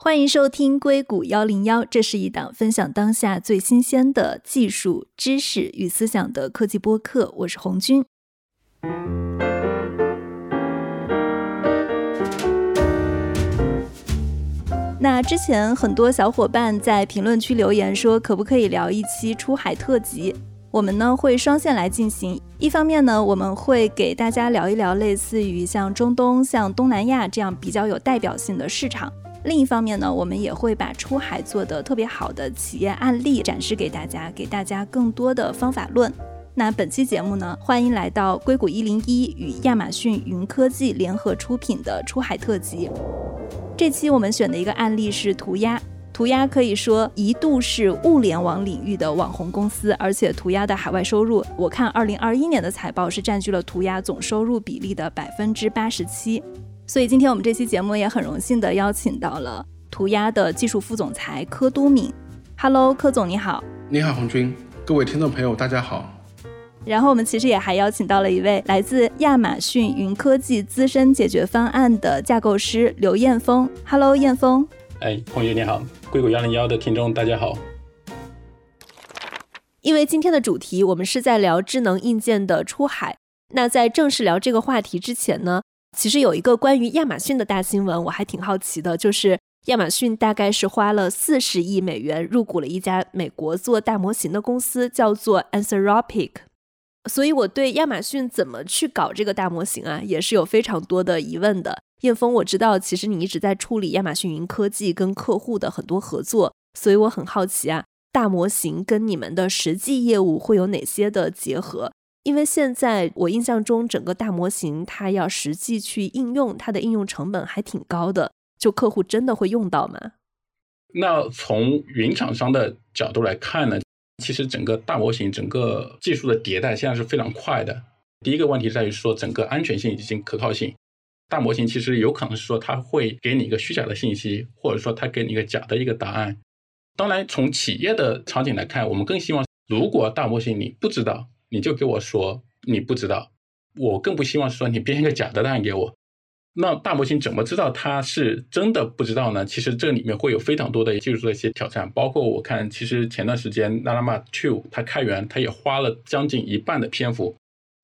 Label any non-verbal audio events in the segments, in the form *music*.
欢迎收听硅谷幺零幺，这是一档分享当下最新鲜的技术知识与思想的科技播客。我是红军。那之前很多小伙伴在评论区留言说，可不可以聊一期出海特辑？我们呢会双线来进行，一方面呢我们会给大家聊一聊类似于像中东、像东南亚这样比较有代表性的市场。另一方面呢，我们也会把出海做得特别好的企业案例展示给大家，给大家更多的方法论。那本期节目呢，欢迎来到硅谷一零一与亚马逊云科技联合出品的出海特辑。这期我们选的一个案例是涂鸦。涂鸦可以说一度是物联网领域的网红公司，而且涂鸦的海外收入，我看二零二一年的财报是占据了涂鸦总收入比例的百分之八十七。所以今天我们这期节目也很荣幸的邀请到了涂鸦的技术副总裁柯都敏。Hello，柯总你好。你好，红军。各位听众朋友，大家好。然后我们其实也还邀请到了一位来自亚马逊云科技资深解决方案的架构师刘彦峰。Hello，彦峰。哎，红军你好，硅谷幺零幺的听众大家好。因为今天的主题我们是在聊智能硬件的出海，那在正式聊这个话题之前呢？其实有一个关于亚马逊的大新闻，我还挺好奇的，就是亚马逊大概是花了四十亿美元入股了一家美国做大模型的公司，叫做 Anthropic。所以我对亚马逊怎么去搞这个大模型啊，也是有非常多的疑问的。叶峰，我知道其实你一直在处理亚马逊云科技跟客户的很多合作，所以我很好奇啊，大模型跟你们的实际业务会有哪些的结合？因为现在我印象中，整个大模型它要实际去应用，它的应用成本还挺高的。就客户真的会用到吗？那从云厂商的角度来看呢，其实整个大模型整个技术的迭代现在是非常快的。第一个问题在于说整个安全性以及可靠性。大模型其实有可能是说它会给你一个虚假的信息，或者说它给你一个假的一个答案。当然，从企业的场景来看，我们更希望如果大模型你不知道。你就给我说你不知道，我更不希望是说你编一个假的答案给我。那大模型怎么知道它是真的不知道呢？其实这里面会有非常多的技术的一些挑战，包括我看，其实前段时间 Llama Two 它开源，它也花了将近一半的篇幅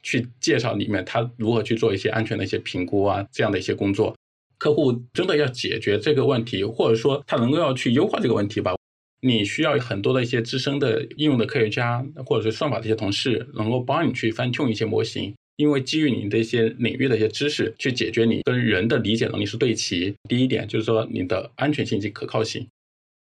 去介绍里面它如何去做一些安全的一些评估啊，这样的一些工作。客户真的要解决这个问题，或者说他能够要去优化这个问题吧。你需要很多的一些资深的应用的科学家，或者是算法的一些同事，能够帮你去翻 tune 一些模型，因为基于你的一些领域的一些知识，去解决你跟人的理解能力是对齐。第一点就是说你的安全性及可靠性。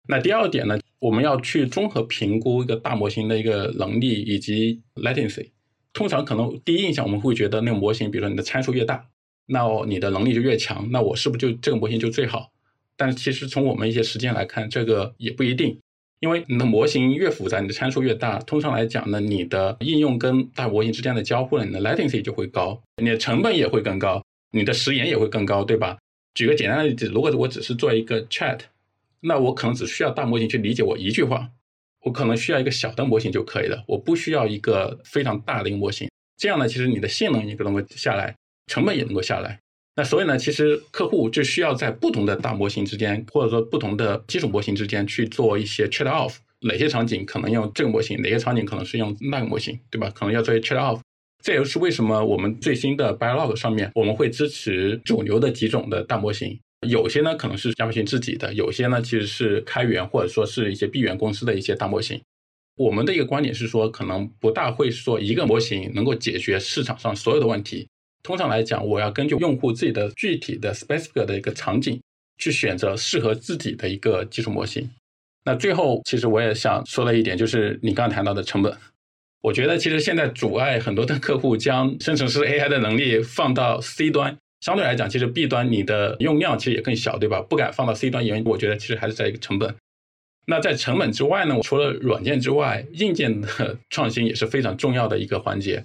那第二点呢，我们要去综合评估一个大模型的一个能力以及 latency。通常可能第一印象我们会觉得那个模型，比如说你的参数越大，那你的能力就越强，那我是不是就这个模型就最好？但是其实从我们一些实践来看，这个也不一定，因为你的模型越复杂，你的参数越大，通常来讲呢，你的应用跟大模型之间的交互呢，你的 latency 就会高，你的成本也会更高，你的时延也会更高，对吧？举个简单的例子，如果我只是做一个 chat，那我可能只需要大模型去理解我一句话，我可能需要一个小的模型就可以了，我不需要一个非常大的一个模型，这样呢，其实你的性能也能够下来，成本也能够下来。那所以呢，其实客户就需要在不同的大模型之间，或者说不同的基础模型之间去做一些 trade off，哪些场景可能用这个模型，哪些场景可能是用那个模型，对吧？可能要做一些 trade off。这也是为什么我们最新的 Biolog 上面我们会支持主流的几种的大模型，有些呢可能是亚马逊自己的，有些呢其实是开源或者说是一些闭源公司的一些大模型。我们的一个观点是说，可能不大会说一个模型能够解决市场上所有的问题。通常来讲，我要根据用户自己的具体的 specific 的一个场景，去选择适合自己的一个技术模型。那最后，其实我也想说的一点，就是你刚刚谈到的成本。我觉得其实现在阻碍很多的客户将生成式 AI 的能力放到 C 端，相对来讲，其实 B 端你的用量其实也更小，对吧？不敢放到 C 端，因为我觉得其实还是在一个成本。那在成本之外呢，除了软件之外，硬件的创新也是非常重要的一个环节。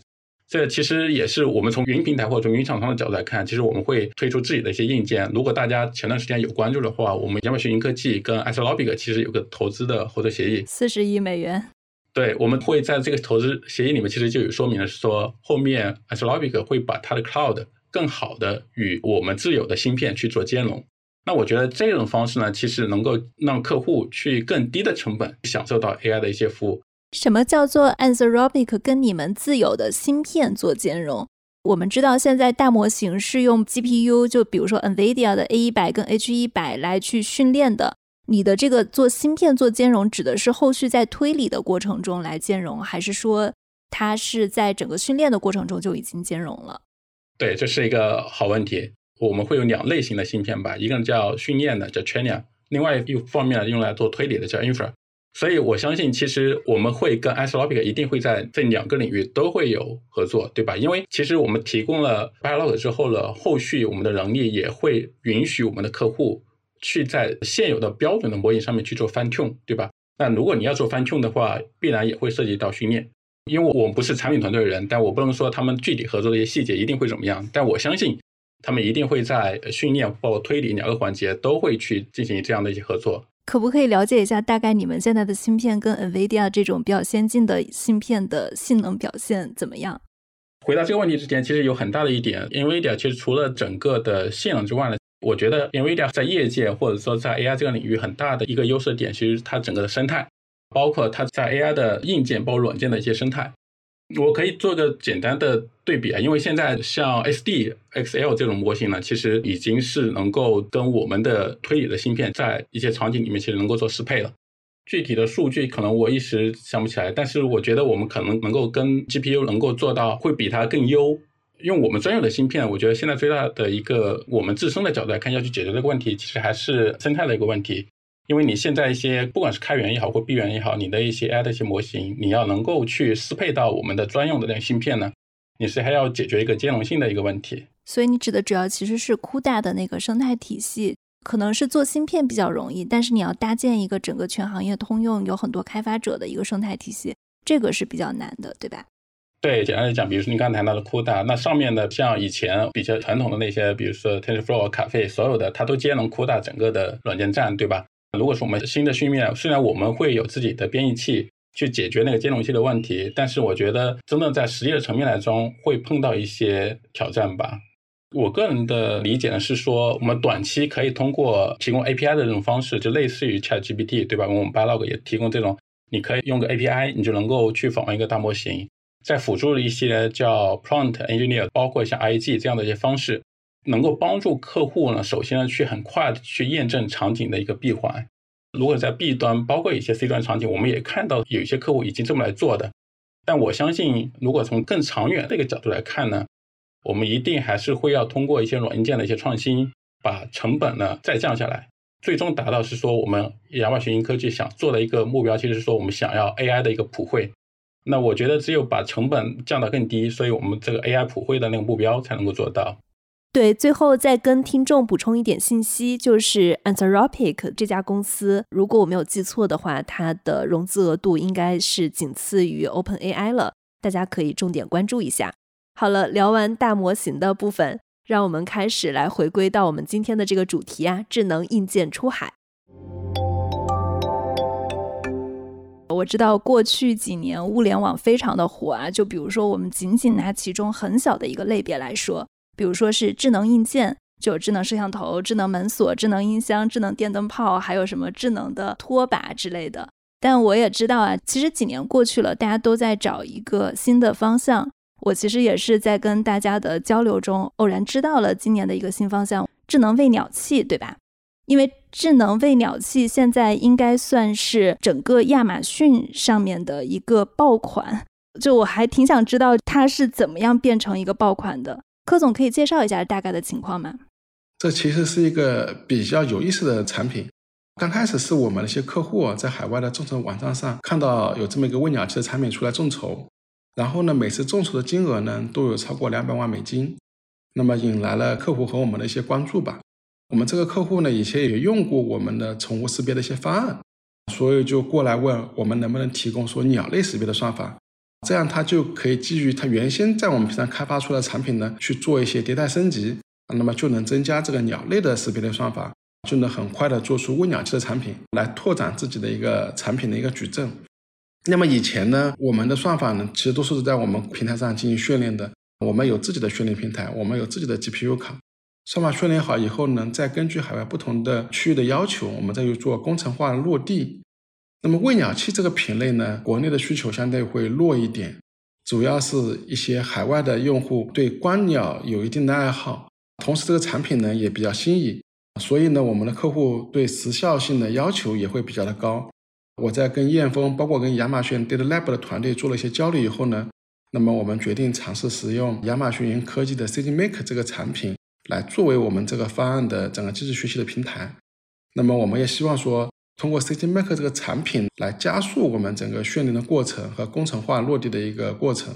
这其实也是我们从云平台或者从云厂商的角度来看，其实我们会推出自己的一些硬件。如果大家前段时间有关注的话，我们亚马逊云科技跟 Anthropic 其实有个投资的合作协议，四十亿美元。对，我们会在这个投资协议里面，其实就有说明了，是说后面 Anthropic 会把它的 Cloud 更好的与我们自有的芯片去做兼容。那我觉得这种方式呢，其实能够让客户去更低的成本享受到 AI 的一些服务。什么叫做 Anthropic 跟你们自有的芯片做兼容？我们知道现在大模型是用 GPU，就比如说 NVIDIA 的 A 一百跟 H 一百来去训练的。你的这个做芯片做兼容，指的是后续在推理的过程中来兼容，还是说它是在整个训练的过程中就已经兼容了？对，这是一个好问题。我们会有两类型的芯片吧，一个叫训练的叫 Train，另外一方面用来做推理的叫 infra。所以我相信，其实我们会跟 Anthropic 一定会在这两个领域都会有合作，对吧？因为其实我们提供了 Dialog 之后了，后续我们的能力也会允许我们的客户去在现有的标准的模型上面去做 fine tune，对吧？那如果你要做 fine tune 的话，必然也会涉及到训练。因为我们不是产品团队的人，但我不能说他们具体合作的一些细节一定会怎么样，但我相信他们一定会在训练包括推理两个环节都会去进行这样的一些合作。可不可以了解一下，大概你们现在的芯片跟 NVIDIA 这种比较先进的芯片的性能表现怎么样？回答这个问题之前，其实有很大的一点，NVIDIA 其实除了整个的性能之外呢，我觉得 NVIDIA 在业界或者说在 AI 这个领域很大的一个优势点，其实它整个的生态，包括它在 AI 的硬件包括软件的一些生态。我可以做个简单的对比啊，因为现在像 SD XL 这种模型呢，其实已经是能够跟我们的推理的芯片在一些场景里面其实能够做适配了。具体的数据可能我一时想不起来，但是我觉得我们可能能够跟 GPU 能够做到会比它更优。用我们专有的芯片，我觉得现在最大的一个我们自身的角度来看，要去解决这个问题，其实还是生态的一个问题。因为你现在一些不管是开源也好，或闭源也好，你的一些 AI 的一些模型，你要能够去适配到我们的专用的那个芯片呢，你是还要解决一个兼容性的一个问题。所以你指的主要其实是 CUDA 的那个生态体系，可能是做芯片比较容易，但是你要搭建一个整个全行业通用、有很多开发者的一个生态体系，这个是比较难的，对吧？对，简单来讲，比如说你刚才谈到的 CUDA，那上面的像以前比较传统的那些，比如说 TensorFlow、卡费，所有的它都兼容 CUDA 整个的软件站，对吧？如果说我们新的训练，虽然我们会有自己的编译器去解决那个兼容性的问题，但是我觉得真正在实际的层面来中，会碰到一些挑战吧。我个人的理解呢是说，我们短期可以通过提供 API 的这种方式，就类似于 ChatGPT，对吧？我们 Bilog 也提供这种，你可以用个 API，你就能够去访问一个大模型，再辅助了一些叫 Prompt Engineer，包括像 IG 这样的一些方式。能够帮助客户呢，首先呢去很快的去验证场景的一个闭环。如果在 B 端，包括一些 C 端场景，我们也看到有一些客户已经这么来做的。但我相信，如果从更长远的一个角度来看呢，我们一定还是会要通过一些软硬件的一些创新，把成本呢再降下来，最终达到是说我们亚马逊云科技想做的一个目标，其实是说我们想要 AI 的一个普惠。那我觉得只有把成本降到更低，所以我们这个 AI 普惠的那个目标才能够做到。对，最后再跟听众补充一点信息，就是 Anthropic 这家公司，如果我没有记错的话，它的融资额度应该是仅次于 OpenAI 了，大家可以重点关注一下。好了，聊完大模型的部分，让我们开始来回归到我们今天的这个主题啊，智能硬件出海。我知道过去几年物联网非常的火啊，就比如说我们仅仅拿其中很小的一个类别来说。比如说是智能硬件，就有智能摄像头、智能门锁、智能音箱、智能电灯泡，还有什么智能的拖把之类的。但我也知道啊，其实几年过去了，大家都在找一个新的方向。我其实也是在跟大家的交流中偶然知道了今年的一个新方向——智能喂鸟器，对吧？因为智能喂鸟器现在应该算是整个亚马逊上面的一个爆款。就我还挺想知道它是怎么样变成一个爆款的。柯总可以介绍一下大概的情况吗？这其实是一个比较有意思的产品。刚开始是我们的一些客户在海外的众筹网站上看到有这么一个喂鸟器的产品出来众筹，然后呢，每次众筹的金额呢都有超过两百万美金，那么引来了客户和我们的一些关注吧。我们这个客户呢以前也用过我们的宠物识别的一些方案，所以就过来问我们能不能提供说鸟类识别的算法。这样，它就可以基于它原先在我们平常开发出来的产品呢，去做一些迭代升级，那么就能增加这个鸟类的识别的算法，就能很快的做出喂鸟器的产品，来拓展自己的一个产品的一个矩阵。那么以前呢，我们的算法呢，其实都是在我们平台上进行训练的，我们有自己的训练平台，我们有自己的 GPU 卡。算法训练好以后呢，再根据海外不同的区域的要求，我们再去做工程化的落地。那么喂鸟器这个品类呢，国内的需求相对会弱一点，主要是一些海外的用户对观鸟有一定的爱好，同时这个产品呢也比较新颖，所以呢，我们的客户对时效性的要求也会比较的高。我在跟燕峰，包括跟亚马逊 Data Lab 的团队做了一些交流以后呢，那么我们决定尝试使用亚马逊云科技的 CityMaker 这个产品。来作为我们这个方案的整个机器学习的平台，那么我们也希望说，通过 CTMaker 这个产品来加速我们整个训练的过程和工程化落地的一个过程。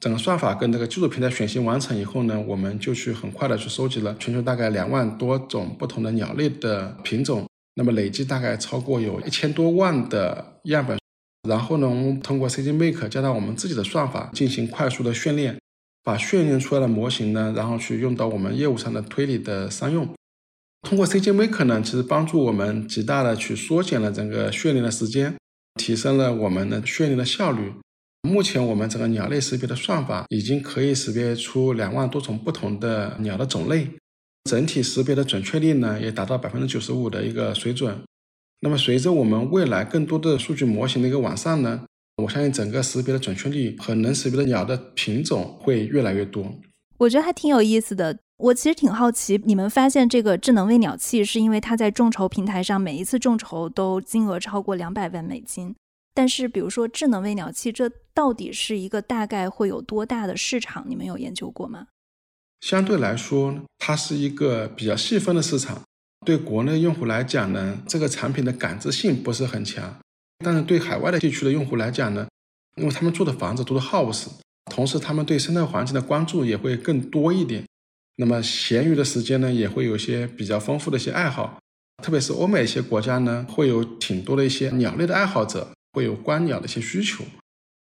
整个算法跟这个技术平台选型完成以后呢，我们就去很快的去收集了全球大概两万多种不同的鸟类的品种，那么累计大概超过有一千多万的样本，然后呢，我们通过 CTMaker 加上我们自己的算法进行快速的训练。把训练出来的模型呢，然后去用到我们业务上的推理的商用。通过 CGMaker 呢，其实帮助我们极大的去缩减了整个训练的时间，提升了我们的训练的效率。目前我们整个鸟类识别的算法已经可以识别出两万多种不同的鸟的种类，整体识别的准确率呢也达到百分之九十五的一个水准。那么随着我们未来更多的数据模型的一个完善呢？我相信整个识别的准确率和能识别的鸟的品种会越来越多。我觉得还挺有意思的。我其实挺好奇，你们发现这个智能喂鸟器是因为它在众筹平台上每一次众筹都金额超过两百万美金。但是，比如说智能喂鸟器，这到底是一个大概会有多大的市场？你们有研究过吗？相对来说，它是一个比较细分的市场。对国内用户来讲呢，这个产品的感知性不是很强。但是对海外的地区的用户来讲呢，因为他们住的房子都是 house，同时他们对生态环境的关注也会更多一点。那么闲余的时间呢，也会有一些比较丰富的一些爱好。特别是欧美一些国家呢，会有挺多的一些鸟类的爱好者，会有观鸟的一些需求。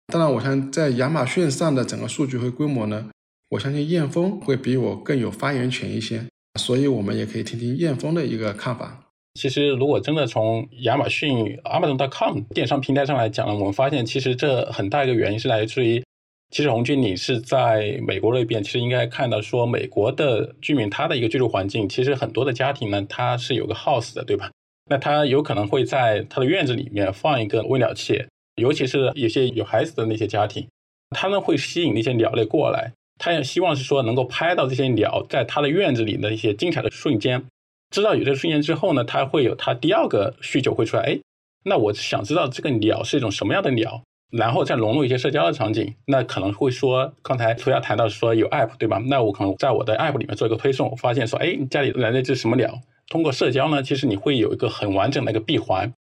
当然，我相信在亚马逊上的整个数据和规模呢，我相信燕峰会比我更有发言权一些。所以我们也可以听听燕峰的一个看法。其实，如果真的从亚马逊 Amazon.com 电商平台上来讲呢，我们发现其实这很大一个原因是来自于，其实红军你是在美国那边，其实应该看到说，美国的居民他的一个居住环境，其实很多的家庭呢，他是有个 house 的，对吧？那他有可能会在他的院子里面放一个喂鸟器，尤其是有些有孩子的那些家庭，他们会吸引那些鸟类过来，他也希望是说能够拍到这些鸟在他的院子里的一些精彩的瞬间。知道有这个瞬间之后呢，他会有他第二个需求会出来。哎，那我想知道这个鸟是一种什么样的鸟，然后再融入一些社交的场景。那可能会说，刚才涂鸦谈到说有 app 对吧？那我可能在我的 app 里面做一个推送，发现说，哎，家里来了只什么鸟？通过社交呢，其实你会有一个很完整的一个闭环。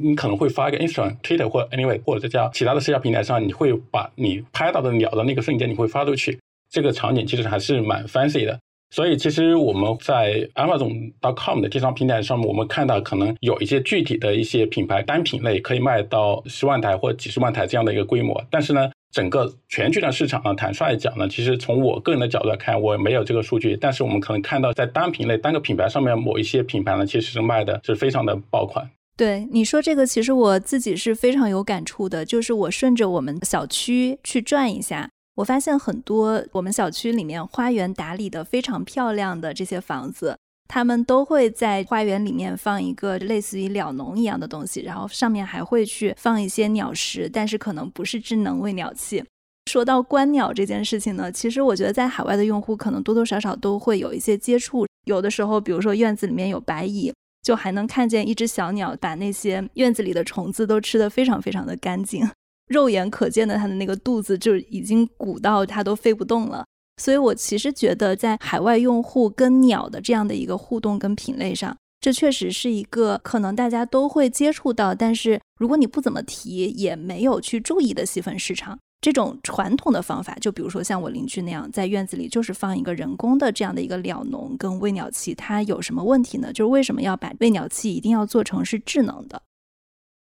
你可能会发一个 Instagram、Twitter 或 Anyway，或者叫其他的社交平台上，你会把你拍到的鸟的那个瞬间你会发出去。这个场景其实还是蛮 fancy 的。所以，其实我们在 Amazon.com 的电商平台上面，我们看到可能有一些具体的一些品牌单品类可以卖到十万台或几十万台这样的一个规模。但是呢，整个全球的市场呢，坦率讲呢，其实从我个人的角度来看，我没有这个数据。但是我们可能看到，在单品类、单个品牌上面，某一些品牌呢，其实是卖的是非常的爆款。对你说这个，其实我自己是非常有感触的，就是我顺着我们小区去转一下。我发现很多我们小区里面花园打理的非常漂亮的这些房子，他们都会在花园里面放一个类似于鸟笼一样的东西，然后上面还会去放一些鸟食，但是可能不是智能喂鸟器。说到观鸟这件事情呢，其实我觉得在海外的用户可能多多少少都会有一些接触，有的时候，比如说院子里面有白蚁，就还能看见一只小鸟把那些院子里的虫子都吃得非常非常的干净。肉眼可见的，它的那个肚子就已经鼓到它都飞不动了。所以我其实觉得，在海外用户跟鸟的这样的一个互动跟品类上，这确实是一个可能大家都会接触到，但是如果你不怎么提，也没有去注意的细分市场。这种传统的方法，就比如说像我邻居那样，在院子里就是放一个人工的这样的一个鸟笼跟喂鸟器，它有什么问题呢？就是为什么要把喂鸟器一定要做成是智能的？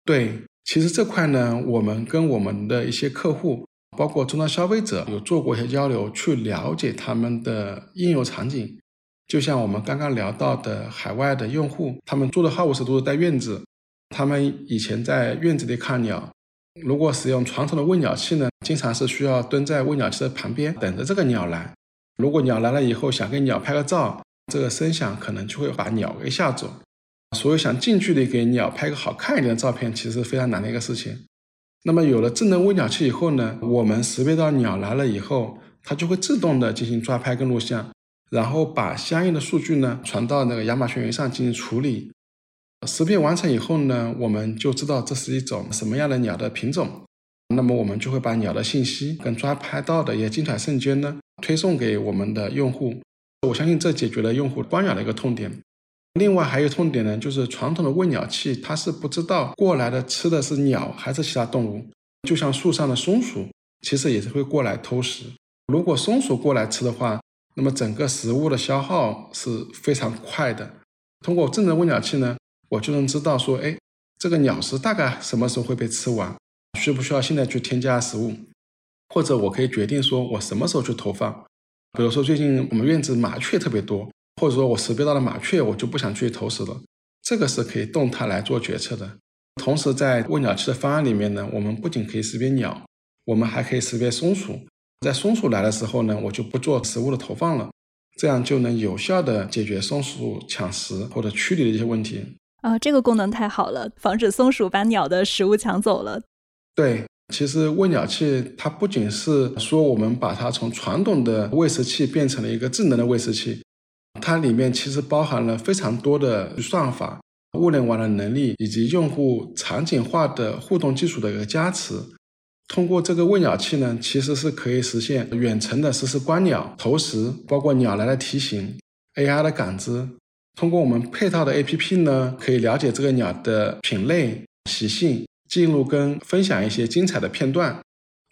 对。其实这块呢，我们跟我们的一些客户，包括终端消费者，有做过一些交流，去了解他们的应用场景。就像我们刚刚聊到的，海外的用户，他们住的 house 都是带院子，他们以前在院子里看鸟，如果使用传统的喂鸟器呢，经常是需要蹲在喂鸟器的旁边等着这个鸟来。如果鸟来了以后，想跟鸟拍个照，这个声响可能就会把鸟给吓走。所以想近距离给鸟拍个好看一点的照片，其实非常难的一个事情。那么有了智能微鸟器以后呢，我们识别到鸟来了以后，它就会自动的进行抓拍跟录像，然后把相应的数据呢传到那个亚马逊云上进行处理。识别完成以后呢，我们就知道这是一种什么样的鸟的品种。那么我们就会把鸟的信息跟抓拍到的一些精彩瞬间呢推送给我们的用户。我相信这解决了用户观鸟的一个痛点。另外还有痛点呢，就是传统的喂鸟器它是不知道过来的吃的是鸟还是其他动物。就像树上的松鼠，其实也是会过来偷食。如果松鼠过来吃的话，那么整个食物的消耗是非常快的。通过智能喂鸟器呢，我就能知道说，哎，这个鸟食大概什么时候会被吃完。需不需要现在去添加食物，或者我可以决定说我什么时候去投放。比如说最近我们院子麻雀特别多，或者说我识别到了麻雀，我就不想去投食了。这个是可以动态来做决策的。同时在喂鸟器的方案里面呢，我们不仅可以识别鸟，我们还可以识别松鼠。在松鼠来的时候呢，我就不做食物的投放了，这样就能有效的解决松鼠抢食或者驱离的一些问题。啊，这个功能太好了，防止松鼠把鸟的食物抢走了。对，其实喂鸟器它不仅是说我们把它从传统的喂食器变成了一个智能的喂食器，它里面其实包含了非常多的算法、物联网的能力以及用户场景化的互动技术的一个加持。通过这个喂鸟器呢，其实是可以实现远程的实时观鸟、投食，包括鸟来的提醒、AI 的感知。通过我们配套的 APP 呢，可以了解这个鸟的品类、习性。记录跟分享一些精彩的片段。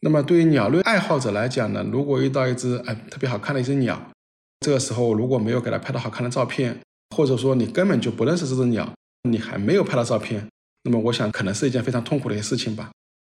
那么对于鸟类爱好者来讲呢，如果遇到一只哎特别好看的一只鸟，这个时候如果没有给它拍到好看的照片，或者说你根本就不认识这只鸟，你还没有拍到照片，那么我想可能是一件非常痛苦的一个事情吧。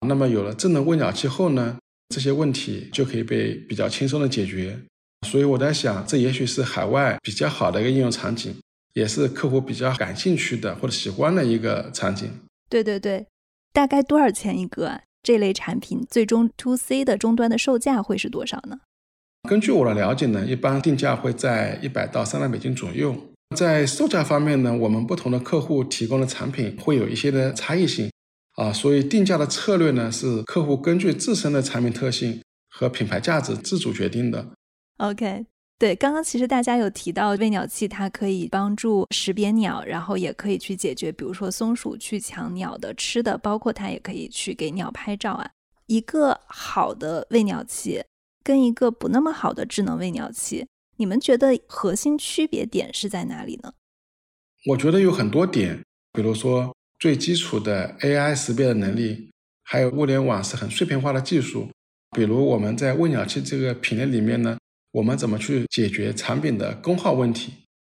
那么有了智能喂鸟器后呢，这些问题就可以被比较轻松的解决。所以我在想，这也许是海外比较好的一个应用场景，也是客户比较感兴趣的或者喜欢的一个场景。对对对。大概多少钱一个？这类产品最终 to C 的终端的售价会是多少呢？根据我的了解呢，一般定价会在一百到三百美金左右。在售价方面呢，我们不同的客户提供的产品会有一些的差异性啊，所以定价的策略呢是客户根据自身的产品特性和品牌价值自主决定的。OK。对，刚刚其实大家有提到喂鸟器，它可以帮助识别鸟，然后也可以去解决，比如说松鼠去抢鸟的吃的，包括它也可以去给鸟拍照啊。一个好的喂鸟器跟一个不那么好的智能喂鸟器，你们觉得核心区别点是在哪里呢？我觉得有很多点，比如说最基础的 AI 识别的能力，还有物联网是很碎片化的技术，比如我们在喂鸟器这个品类里面呢。我们怎么去解决产品的功耗问题？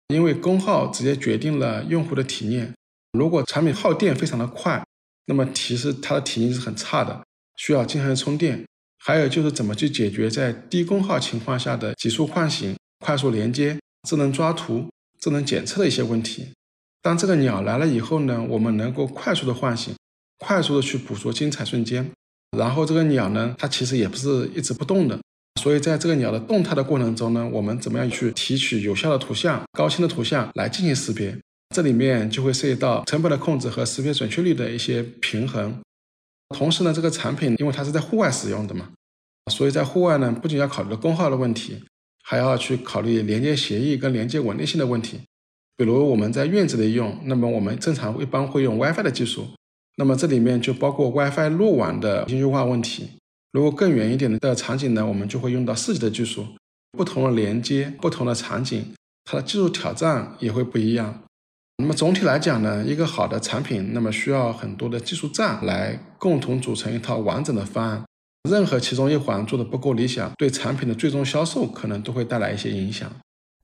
因为功耗直接决定了用户的体验。如果产品耗电非常的快，那么其实它的体验是很差的，需要经常充电。还有就是怎么去解决在低功耗情况下的急速唤醒、快速连接、智能抓图、智能检测的一些问题。当这个鸟来了以后呢，我们能够快速的唤醒，快速的去捕捉精彩瞬间。然后这个鸟呢，它其实也不是一直不动的。所以，在这个鸟的动态的过程中呢，我们怎么样去提取有效的图像、高清的图像来进行识别？这里面就会涉及到成本的控制和识别准确率的一些平衡。同时呢，这个产品因为它是在户外使用的嘛，所以在户外呢，不仅要考虑功耗的问题，还要去考虑连接协议跟连接稳定性的问题。比如我们在院子里用，那么我们正常一般会用 WiFi 的技术，那么这里面就包括 WiFi 路网的优化问题。如果更远一点的场景呢，我们就会用到四 G 的技术。不同的连接、不同的场景，它的技术挑战也会不一样。那么总体来讲呢，一个好的产品，那么需要很多的技术栈来共同组成一套完整的方案。任何其中一环做的不够理想，对产品的最终销售可能都会带来一些影响。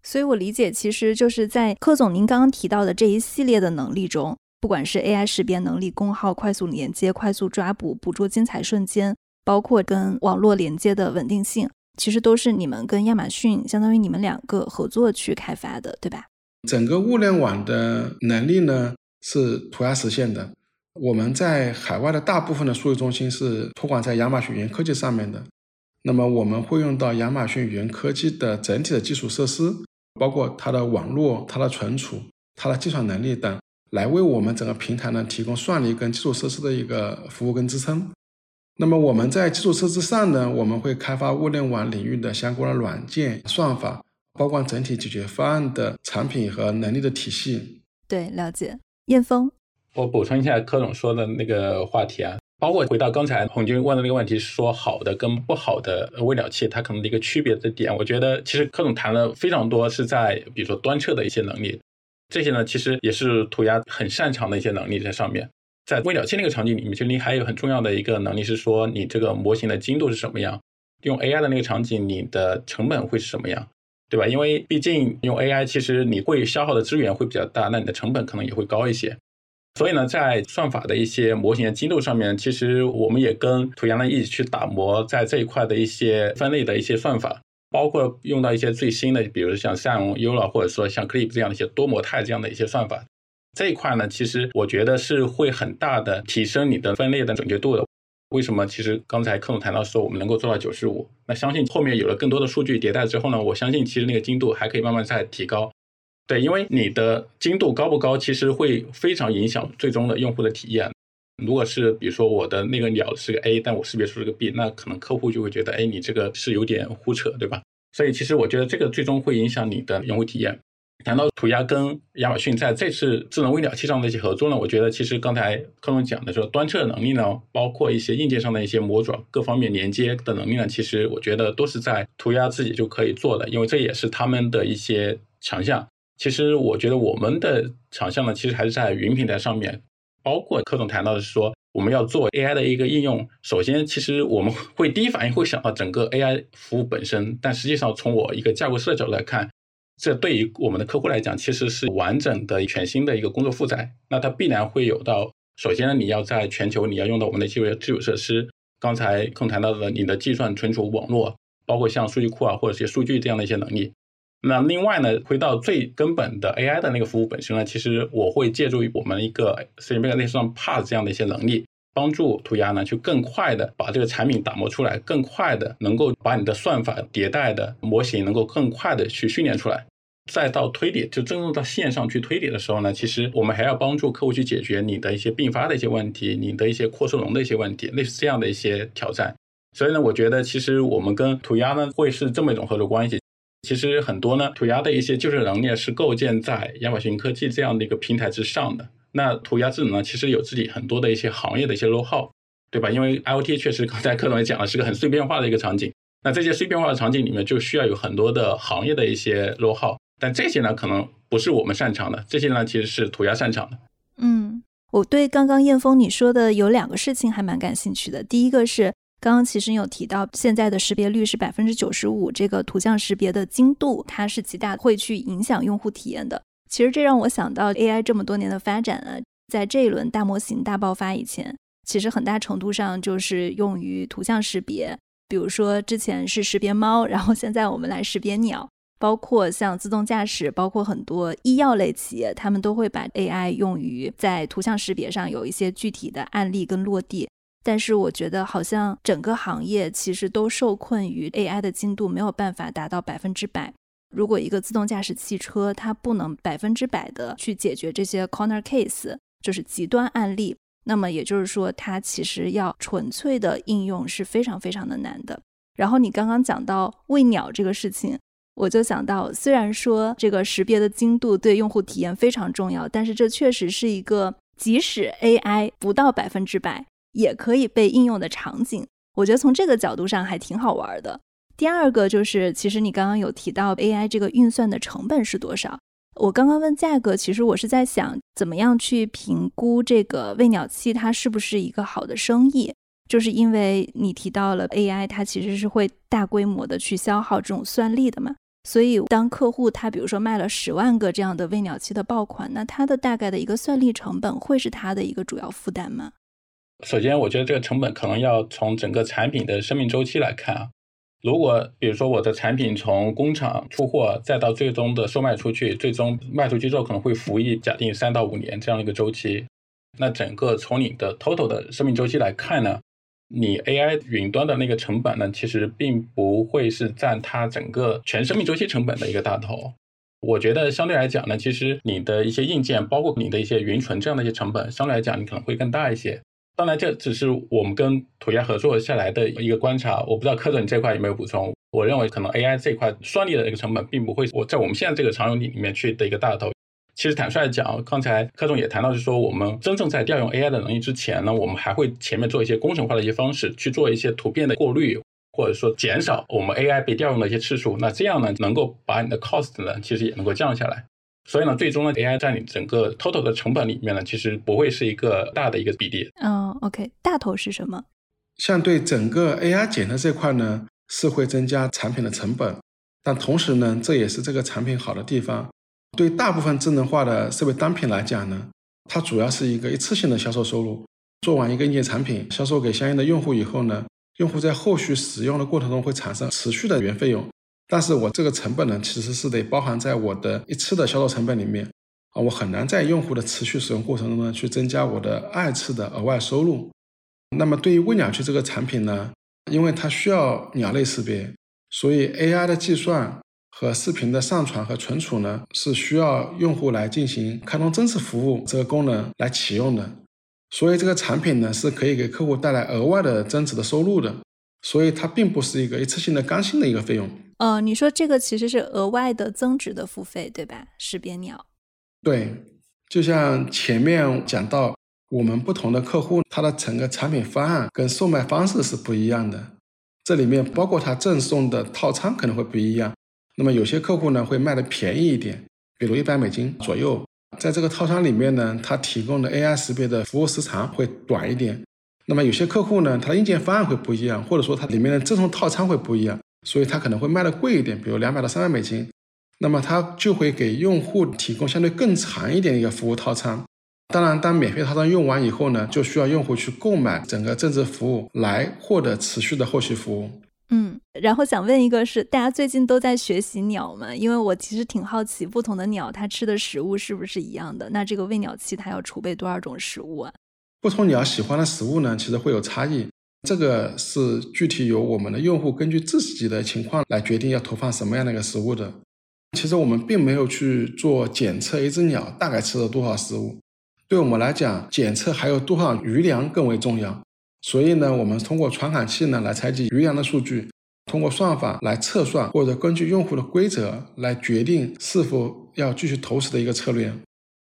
所以我理解，其实就是在柯总您刚刚提到的这一系列的能力中，不管是 AI 识别能力、功耗、快速连接、快速抓捕、捕捉精彩瞬间。包括跟网络连接的稳定性，其实都是你们跟亚马逊，相当于你们两个合作去开发的，对吧？整个物联网的能力呢是涂鸦实现的。我们在海外的大部分的数据中心是托管在亚马逊云科技上面的。那么我们会用到亚马逊云科技的整体的基础设施，包括它的网络、它的存储、它的计算能力等，来为我们整个平台呢提供算力跟基础设施的一个服务跟支撑。那么我们在基础设施上呢，我们会开发物联网领域的相关的软件、算法，包括整体解决方案的产品和能力的体系。对，了解。燕峰，我补充一下柯总说的那个话题啊，包括回到刚才红军问的那个问题，说好的跟不好的微鸟器它可能的一个区别的点，我觉得其实柯总谈了非常多，是在比如说端侧的一些能力，这些呢其实也是涂鸦很擅长的一些能力在上面。在微鸟器那个场景里面，其实你还有很重要的一个能力是说，你这个模型的精度是什么样？用 AI 的那个场景，你的成本会是什么样，对吧？因为毕竟用 AI，其实你会消耗的资源会比较大，那你的成本可能也会高一些。所以呢，在算法的一些模型的精度上面，其实我们也跟图阳呢一起去打磨在这一块的一些分类的一些算法，包括用到一些最新的，比如像像 ULA 或者说像 Clip 这样的一些多模态这样的一些算法。这一块呢，其实我觉得是会很大的提升你的分类的准确度的。为什么？其实刚才柯总谈到说我们能够做到九十五，那相信后面有了更多的数据迭代之后呢，我相信其实那个精度还可以慢慢再提高。对，因为你的精度高不高，其实会非常影响最终的用户的体验。如果是比如说我的那个鸟是个 A，但我识别出是个 B，那可能客户就会觉得，哎，你这个是有点胡扯，对吧？所以其实我觉得这个最终会影响你的用户体验。谈到涂鸦跟亚马逊在这次智能微鸟器上的一些合作呢，我觉得其实刚才柯总讲的说端侧能力呢，包括一些硬件上的一些模爪各方面连接的能力呢，其实我觉得都是在涂鸦自己就可以做的，因为这也是他们的一些强项。其实我觉得我们的强项呢，其实还是在云平台上面，包括柯总谈到的是说我们要做 AI 的一个应用，首先其实我们会第一反应会想到整个 AI 服务本身，但实际上从我一个架构师的角度来看。这对于我们的客户来讲，其实是完整的全新的一个工作负载。那它必然会有到，首先呢，你要在全球你要用到我们的基础基础设施。刚才空谈到的，你的计算、存储、网络，包括像数据库啊，或者是数据这样的一些能力。那另外呢，回到最根本的 AI 的那个服务本身呢，其实我会借助于我们一个 c m a 类似像 PaaS 这样的一些能力。帮助涂鸦呢，去更快的把这个产品打磨出来，更快的能够把你的算法迭代的模型能够更快的去训练出来，再到推理，就真正到线上去推理的时候呢，其实我们还要帮助客户去解决你的一些并发的一些问题，你的一些扩收容的一些问题，类似这样的一些挑战。所以呢，我觉得其实我们跟涂鸦呢会是这么一种合作关系。其实很多呢，涂鸦的一些技术能力是构建在亚马逊科技这样的一个平台之上的。那涂鸦智能呢，其实有自己很多的一些行业的一些 low how，对吧？因为 IoT 确实刚才柯总也讲了，是个很碎片化的一个场景。那这些碎片化的场景里面，就需要有很多的行业的一些 low how，但这些呢，可能不是我们擅长的，这些呢，其实是涂鸦擅长的。嗯，我对刚刚燕峰你说的有两个事情还蛮感兴趣的。第一个是刚刚其实你有提到，现在的识别率是百分之九十五，这个图像识别的精度，它是极大会去影响用户体验的。其实这让我想到 AI 这么多年的发展啊，在这一轮大模型大爆发以前，其实很大程度上就是用于图像识别。比如说之前是识别猫，然后现在我们来识别鸟，包括像自动驾驶，包括很多医药类企业，他们都会把 AI 用于在图像识别上有一些具体的案例跟落地。但是我觉得好像整个行业其实都受困于 AI 的精度没有办法达到百分之百。如果一个自动驾驶汽车它不能百分之百的去解决这些 corner case，就是极端案例，那么也就是说，它其实要纯粹的应用是非常非常的难的。然后你刚刚讲到喂鸟这个事情，我就想到，虽然说这个识别的精度对用户体验非常重要，但是这确实是一个即使 AI 不到百分之百也可以被应用的场景。我觉得从这个角度上还挺好玩的。第二个就是，其实你刚刚有提到 AI 这个运算的成本是多少？我刚刚问价格，其实我是在想，怎么样去评估这个喂鸟器它是不是一个好的生意？就是因为你提到了 AI，它其实是会大规模的去消耗这种算力的嘛。所以当客户他比如说卖了十万个这样的喂鸟器的爆款，那它的大概的一个算力成本会是它的一个主要负担吗？首先，我觉得这个成本可能要从整个产品的生命周期来看啊。如果比如说我的产品从工厂出货，再到最终的售卖出去，最终卖出去之后可能会服役假定三到五年这样一个周期，那整个从你的 total 的生命周期来看呢，你 AI 云端的那个成本呢，其实并不会是占它整个全生命周期成本的一个大头。我觉得相对来讲呢，其实你的一些硬件，包括你的一些云存这样的一些成本，相对来讲你可能会更大一些。当然，这只是我们跟涂鸦合作下来的一个观察。我不知道柯总这块有没有补充？我认为可能 AI 这块算力的一个成本，并不会我在我们现在这个常用里里面去的一个大头。其实坦率讲，刚才柯总也谈到，就是说我们真正在调用 AI 的能力之前呢，我们还会前面做一些工程化的一些方式，去做一些图片的过滤，或者说减少我们 AI 被调用的一些次数。那这样呢，能够把你的 cost 呢，其实也能够降下来。所以呢，最终呢，AI 在你整个 total 的成本里面呢，其实不会是一个大的一个比例。嗯，OK，大头是什么？像对整个 AI 检测这块呢，是会增加产品的成本，但同时呢，这也是这个产品好的地方。对大部分智能化的设备单品来讲呢，它主要是一个一次性的销售收入。做完一个硬件产品，销售给相应的用户以后呢，用户在后续使用的过程中会产生持续的原费用。但是我这个成本呢，其实是得包含在我的一次的销售成本里面啊，我很难在用户的持续使用过程中呢，去增加我的二次的额外收入。那么对于喂鸟器这个产品呢，因为它需要鸟类识别，所以 AI 的计算。和视频的上传和存储呢，是需要用户来进行开通增值服务这个功能来启用的，所以这个产品呢是可以给客户带来额外的增值的收入的，所以它并不是一个一次性的刚性的一个费用。呃，你说这个其实是额外的增值的付费，对吧？识别鸟。对，就像前面讲到，我们不同的客户，他的整个产品方案跟售卖方式是不一样的，这里面包括他赠送的套餐可能会不一样。那么有些客户呢会卖的便宜一点，比如一百美金左右，在这个套餐里面呢，它提供的 AI 识别的服务时长会短一点。那么有些客户呢，它的硬件方案会不一样，或者说它里面的赠送套餐会不一样，所以它可能会卖的贵一点，比如两百到三百美金。那么它就会给用户提供相对更长一点的一个服务套餐。当然，当免费套餐用完以后呢，就需要用户去购买整个增值服务来获得持续的后续服务。嗯，然后想问一个，是大家最近都在学习鸟吗？因为我其实挺好奇，不同的鸟它吃的食物是不是一样的？那这个喂鸟器它要储备多少种食物啊？不同鸟喜欢的食物呢，其实会有差异。这个是具体由我们的用户根据自己的情况来决定要投放什么样的一个食物的。其实我们并没有去做检测一只鸟大概吃了多少食物，对我们来讲，检测还有多少余粮更为重要。所以呢，我们通过传感器呢来采集余粮的数据，通过算法来测算，或者根据用户的规则来决定是否要继续投食的一个策略。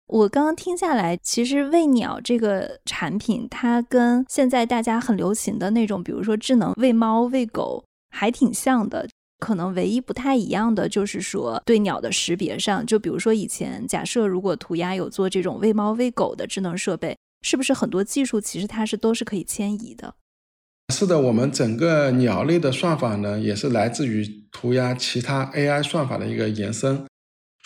我刚刚听下来，其实喂鸟这个产品，它跟现在大家很流行的那种，比如说智能喂猫、喂狗，还挺像的。可能唯一不太一样的就是说，对鸟的识别上，就比如说以前假设如果涂鸦有做这种喂猫喂狗的智能设备。是不是很多技术其实它是都是可以迁移的？是的，我们整个鸟类的算法呢，也是来自于涂鸦其他 AI 算法的一个延伸。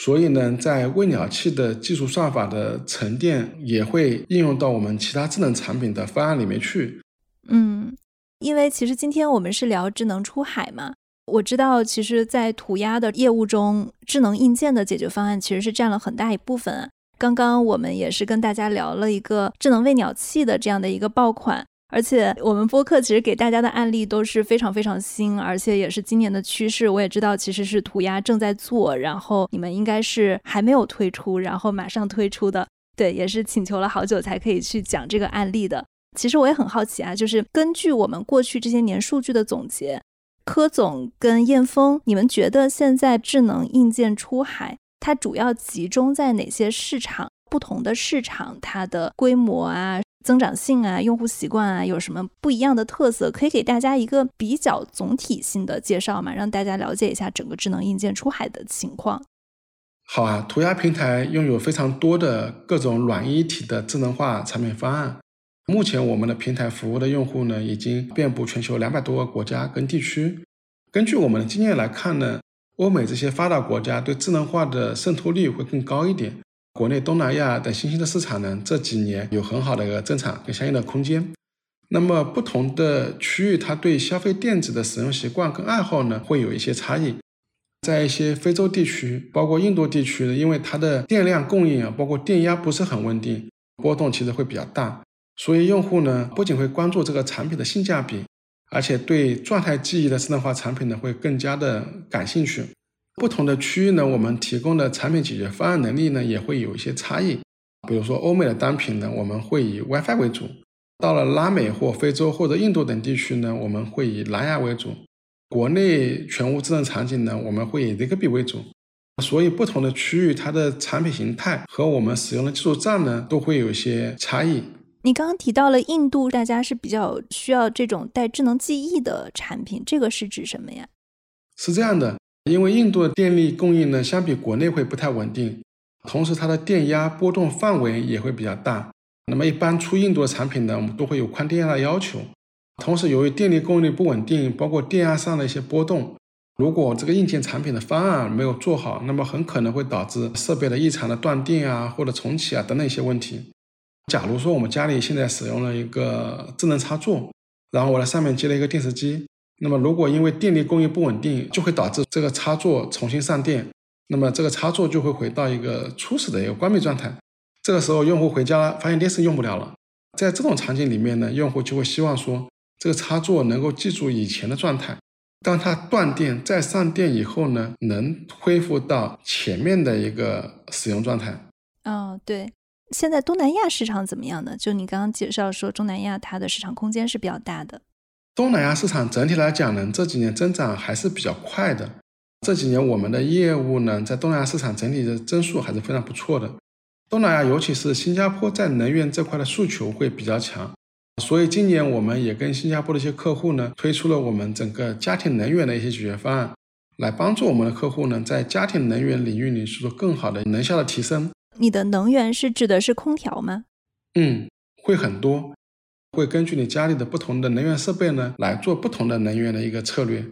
所以呢，在喂鸟器的技术算法的沉淀，也会应用到我们其他智能产品的方案里面去。嗯，因为其实今天我们是聊智能出海嘛，我知道其实，在涂鸦的业务中，智能硬件的解决方案其实是占了很大一部分。刚刚我们也是跟大家聊了一个智能喂鸟器的这样的一个爆款，而且我们播客其实给大家的案例都是非常非常新，而且也是今年的趋势。我也知道其实是涂鸦正在做，然后你们应该是还没有推出，然后马上推出的。对，也是请求了好久才可以去讲这个案例的。其实我也很好奇啊，就是根据我们过去这些年数据的总结，柯总跟燕峰，你们觉得现在智能硬件出海？它主要集中在哪些市场？不同的市场，它的规模啊、增长性啊、用户习惯啊，有什么不一样的特色？可以给大家一个比较总体性的介绍嘛？让大家了解一下整个智能硬件出海的情况。好啊，涂鸦平台拥有非常多的各种软一体的智能化产品方案。目前我们的平台服务的用户呢，已经遍布全球两百多个国家跟地区。根据我们的经验来看呢。欧美这些发达国家对智能化的渗透率会更高一点。国内、东南亚等新兴的市场呢，这几年有很好的一个增长跟相应的空间。那么不同的区域，它对消费电子的使用习惯跟爱好呢，会有一些差异。在一些非洲地区，包括印度地区呢，因为它的电量供应啊，包括电压不是很稳定，波动其实会比较大，所以用户呢，不仅会关注这个产品的性价比。而且对状态记忆的智能化产品呢，会更加的感兴趣。不同的区域呢，我们提供的产品解决方案能力呢，也会有一些差异。比如说欧美的单品呢，我们会以 WiFi 为主；到了拉美或非洲或者印度等地区呢，我们会以蓝牙为主。国内全屋智能场景呢，我们会以 Zigbee 为主。所以不同的区域，它的产品形态和我们使用的技术栈呢，都会有一些差异。你刚刚提到了印度，大家是比较需要这种带智能记忆的产品，这个是指什么呀？是这样的，因为印度的电力供应呢，相比国内会不太稳定，同时它的电压波动范围也会比较大。那么一般出印度的产品呢，我们都会有宽电压的要求。同时，由于电力供应力不稳定，包括电压上的一些波动，如果这个硬件产品的方案没有做好，那么很可能会导致设备的异常的断电啊，或者重启啊等等一些问题。假如说我们家里现在使用了一个智能插座，然后我在上面接了一个电视机，那么如果因为电力供应不稳定，就会导致这个插座重新上电，那么这个插座就会回到一个初始的一个关闭状态。这个时候用户回家发现电视用不了了，在这种场景里面呢，用户就会希望说这个插座能够记住以前的状态，当它断电再上电以后呢，能恢复到前面的一个使用状态。哦，对。现在东南亚市场怎么样呢？就你刚刚介绍说，东南亚它的市场空间是比较大的。东南亚市场整体来讲呢，这几年增长还是比较快的。这几年我们的业务呢，在东南亚市场整体的增速还是非常不错的。东南亚尤其是新加坡在能源这块的诉求会比较强，所以今年我们也跟新加坡的一些客户呢，推出了我们整个家庭能源的一些解决方案，来帮助我们的客户呢，在家庭能源领域里做更好的能效的提升。你的能源是指的是空调吗？嗯，会很多，会根据你家里的不同的能源设备呢，来做不同的能源的一个策略。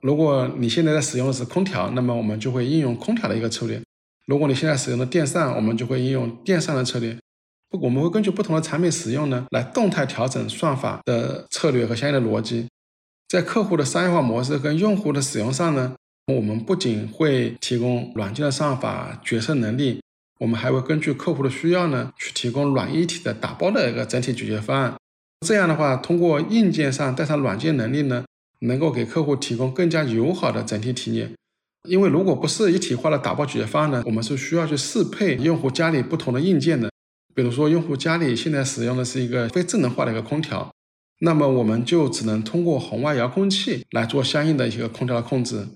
如果你现在在使用的是空调，那么我们就会应用空调的一个策略；如果你现在使用的电扇，我们就会应用电扇的策略。不，我们会根据不同的产品使用呢，来动态调整算法的策略和相应的逻辑。在客户的商业化模式跟用户的使用上呢，我们不仅会提供软件的算法决策能力。我们还会根据客户的需要呢，去提供软一体的打包的一个整体解决方案。这样的话，通过硬件上带上软件能力呢，能够给客户提供更加友好的整体体验。因为如果不是一体化的打包解决方案呢，我们是需要去适配用户家里不同的硬件的。比如说，用户家里现在使用的是一个非智能化的一个空调，那么我们就只能通过红外遥控器来做相应的一个空调的控制。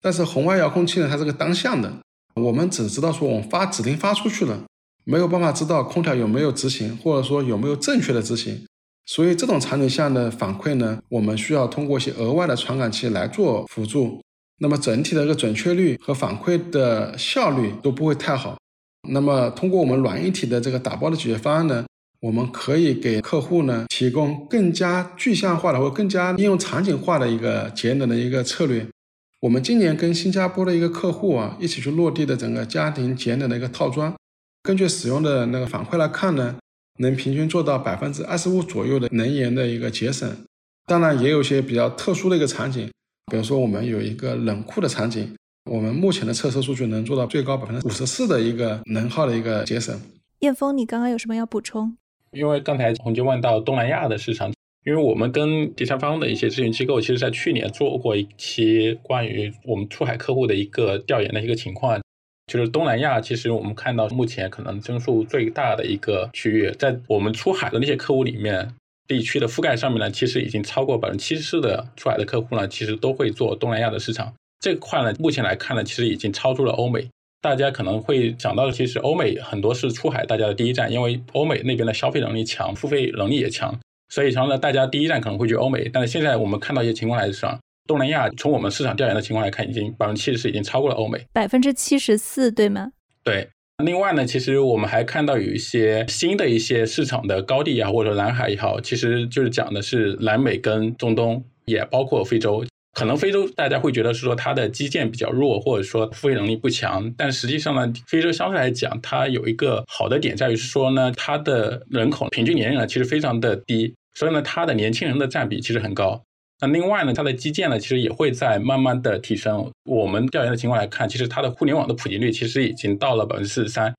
但是红外遥控器呢，它是个单向的。我们只知道说我们发指令发出去了，没有办法知道空调有没有执行，或者说有没有正确的执行。所以这种场景下的反馈呢，我们需要通过一些额外的传感器来做辅助。那么整体的一个准确率和反馈的效率都不会太好。那么通过我们软一体的这个打包的解决方案呢，我们可以给客户呢提供更加具象化的或更加应用场景化的一个节能的一个策略。我们今年跟新加坡的一个客户啊，一起去落地的整个家庭节能的一个套装，根据使用的那个反馈来看呢，能平均做到百分之二十五左右的能源的一个节省。当然，也有些比较特殊的一个场景，比如说我们有一个冷库的场景，我们目前的测试数据能做到最高百分之五十四的一个能耗的一个节省。燕峰，你刚刚有什么要补充？因为刚才洪金问到东南亚的市场。因为我们跟第三方的一些咨询机构，其实在去年做过一期关于我们出海客户的一个调研的一个情况，就是东南亚，其实我们看到目前可能增速最大的一个区域，在我们出海的那些客户里面，地区的覆盖上面呢，其实已经超过百分之七十的出海的客户呢，其实都会做东南亚的市场。这块呢，目前来看呢，其实已经超出了欧美。大家可能会想到的，其实欧美很多是出海大家的第一站，因为欧美那边的消费能力强，付费能力也强。所以，然后呢，大家第一站可能会去欧美，但是现在我们看到一些情况来说，东南亚从我们市场调研的情况来看，已经百分之七十四已经超过了欧美，百分之七十四，对吗？对。另外呢，其实我们还看到有一些新的一些市场的高地啊，或者蓝海也好，其实就是讲的是南美跟中东，也包括非洲。可能非洲大家会觉得是说它的基建比较弱，或者说付费能力不强，但实际上呢，非洲相对来讲，它有一个好的点在于是说呢，它的人口平均年龄呢其实非常的低。所以呢，它的年轻人的占比其实很高。那另外呢，它的基建呢，其实也会在慢慢的提升。我们调研的情况来看，其实它的互联网的普及率其实已经到了百分之四十三。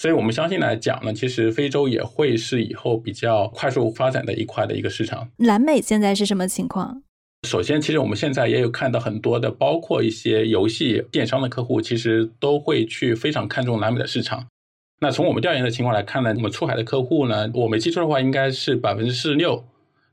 所以我们相信来讲呢，其实非洲也会是以后比较快速发展的一块的一个市场。南美现在是什么情况？首先，其实我们现在也有看到很多的，包括一些游戏电商的客户，其实都会去非常看重南美的市场。那从我们调研的情况来看呢，我们出海的客户呢，我没记错的话，应该是百分之四十六，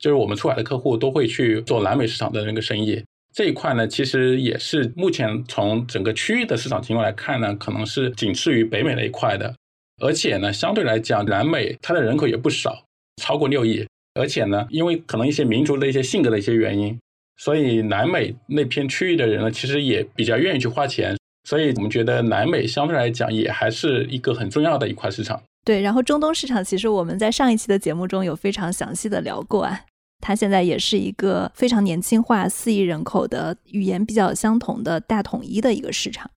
就是我们出海的客户都会去做南美市场的那个生意。这一块呢，其实也是目前从整个区域的市场情况来看呢，可能是仅次于北美那一块的。而且呢，相对来讲，南美它的人口也不少，超过六亿。而且呢，因为可能一些民族的一些性格的一些原因，所以南美那片区域的人呢，其实也比较愿意去花钱。所以我们觉得南美相对来讲也还是一个很重要的一块市场。对，然后中东市场其实我们在上一期的节目中有非常详细的聊过啊，它现在也是一个非常年轻化、四亿人口的语言比较相同的大统一的一个市场。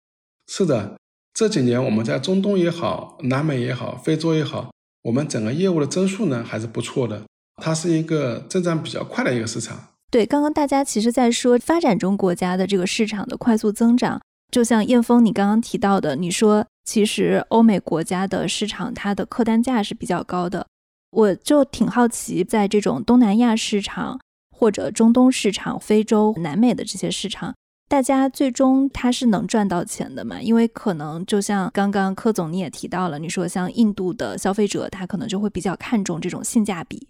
是的，这几年我们在中东也好、南美也好、非洲也好，我们整个业务的增速呢还是不错的。它是一个增长比较快的一个市场。对，刚刚大家其实在说发展中国家的这个市场的快速增长，就像燕峰你刚刚提到的，你说其实欧美国家的市场它的客单价是比较高的，我就挺好奇，在这种东南亚市场或者中东市场、非洲、南美的这些市场，大家最终它是能赚到钱的吗？因为可能就像刚刚柯总你也提到了，你说像印度的消费者他可能就会比较看重这种性价比。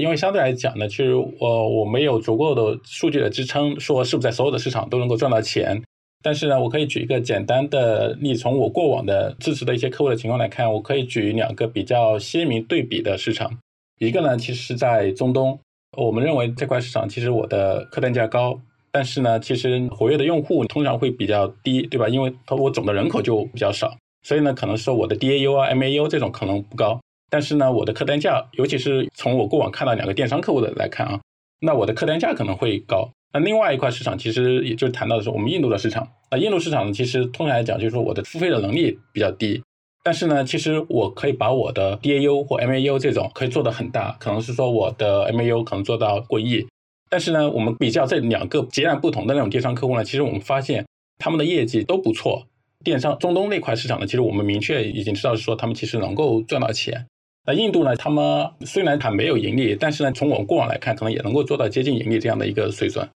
因为相对来讲呢，其实我我没有足够的数据的支撑，说是不是在所有的市场都能够赚到钱。但是呢，我可以举一个简单的例，从我过往的支持的一些客户的情况来看，我可以举两个比较鲜明对比的市场。一个呢，其实是在中东，我们认为这块市场其实我的客单价高，但是呢，其实活跃的用户通常会比较低，对吧？因为它我总的人口就比较少，所以呢，可能说我的 DAU 啊、MAU 这种可能不高。但是呢，我的客单价，尤其是从我过往看到两个电商客户的来看啊，那我的客单价可能会高。那另外一块市场，其实也就谈到的是我们印度的市场。那印度市场呢，其实通常来讲，就是说我的付费的能力比较低。但是呢，其实我可以把我的 DAU 或 MAU 这种可以做得很大，可能是说我的 MAU 可能做到过亿。但是呢，我们比较这两个截然不同的那种电商客户呢，其实我们发现他们的业绩都不错。电商中东那块市场呢，其实我们明确已经知道是说他们其实能够赚到钱。那印度呢？他们虽然它没有盈利，但是呢，从我们过往来看，可能也能够做到接近盈利这样的一个水准。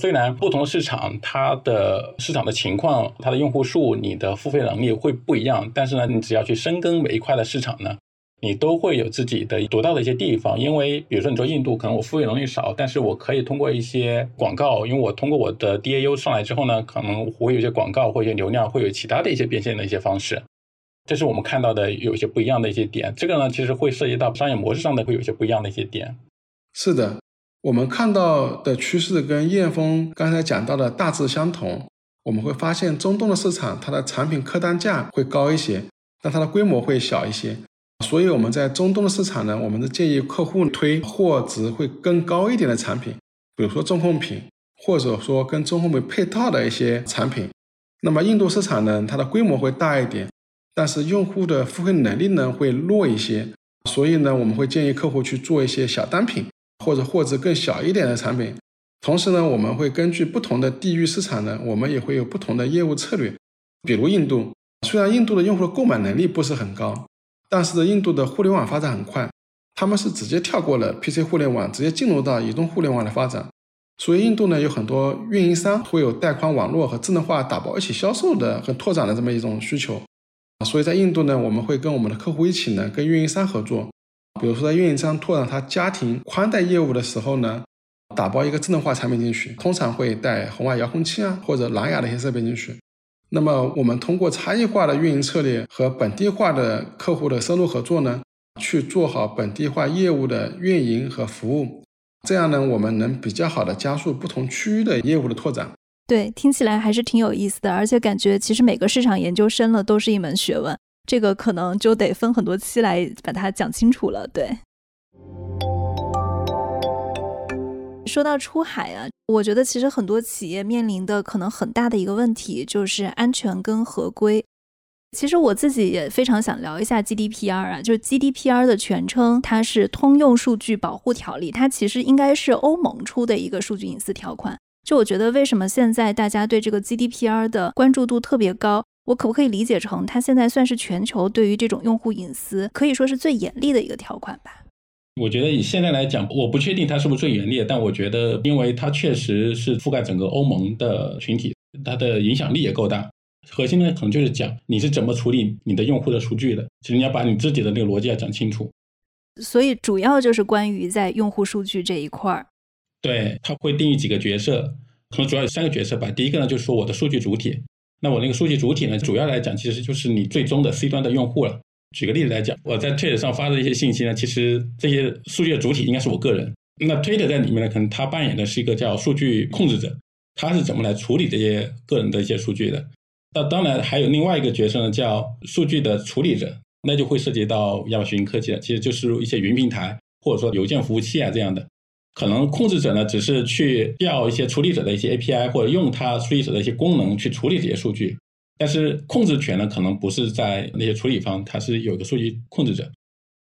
虽然不同的市场，它的市场的情况、它的用户数、你的付费能力会不一样，但是呢，你只要去深耕每一块的市场呢，你都会有自己的独到的一些地方。因为比如说你说印度，可能我付费能力少，但是我可以通过一些广告，因为我通过我的 DAU 上来之后呢，可能我会有一些广告或一些流量，会有其他的一些变现的一些方式。这是我们看到的有些不一样的一些点，这个呢，其实会涉及到商业模式上的会有些不一样的一些点。是的，我们看到的趋势跟燕峰刚才讲到的大致相同。我们会发现中东的市场，它的产品客单价会高一些，但它的规模会小一些。所以我们在中东的市场呢，我们是建议客户推货值会更高一点的产品，比如说中控品，或者说跟中控品配套的一些产品。那么印度市场呢，它的规模会大一点。但是用户的付费能力呢会弱一些，所以呢我们会建议客户去做一些小单品或者货值更小一点的产品。同时呢我们会根据不同的地域市场呢，我们也会有不同的业务策略。比如印度，虽然印度的用户的购买能力不是很高，但是印度的互联网发展很快，他们是直接跳过了 PC 互联网，直接进入到移动互联网的发展。所以印度呢有很多运营商会有带宽网络和智能化打包一起销售的和拓展的这么一种需求。所以在印度呢，我们会跟我们的客户一起呢，跟运营商合作。比如说，在运营商拓展他家庭宽带业务的时候呢，打包一个智能化产品进去，通常会带红外遥控器啊，或者蓝牙的一些设备进去。那么，我们通过差异化的运营策略和本地化的客户的深入合作呢，去做好本地化业务的运营和服务。这样呢，我们能比较好的加速不同区域的业务的拓展。对，听起来还是挺有意思的，而且感觉其实每个市场研究深了都是一门学问，这个可能就得分很多期来把它讲清楚了。对，说到出海啊，我觉得其实很多企业面临的可能很大的一个问题就是安全跟合规。其实我自己也非常想聊一下 GDPR 啊，就是 GDPR 的全称，它是通用数据保护条例，它其实应该是欧盟出的一个数据隐私条款。就我觉得，为什么现在大家对这个 GDPR 的关注度特别高？我可不可以理解成，它现在算是全球对于这种用户隐私可以说是最严厉的一个条款吧？我觉得以现在来讲，我不确定它是不是最严厉，但我觉得，因为它确实是覆盖整个欧盟的群体，它的影响力也够大。核心呢，可能就是讲你是怎么处理你的用户的数据的，其实你要把你自己的那个逻辑要讲清楚。所以主要就是关于在用户数据这一块儿。对，它会定义几个角色，可能主要有三个角色吧。第一个呢，就是说我的数据主体。那我那个数据主体呢，主要来讲，其实就是你最终的 C 端的用户了。举个例子来讲，我在 Twitter 上发的一些信息呢，其实这些数据的主体应该是我个人。那 Twitter 在里面呢，可能它扮演的是一个叫数据控制者，它是怎么来处理这些个人的一些数据的？那当然还有另外一个角色呢，叫数据的处理者，那就会涉及到亚马逊科技了，其实就是一些云平台或者说邮件服务器啊这样的。可能控制者呢，只是去调一些处理者的一些 API，或者用它处理者的一些功能去处理这些数据。但是控制权呢，可能不是在那些处理方，它是有个数据控制者，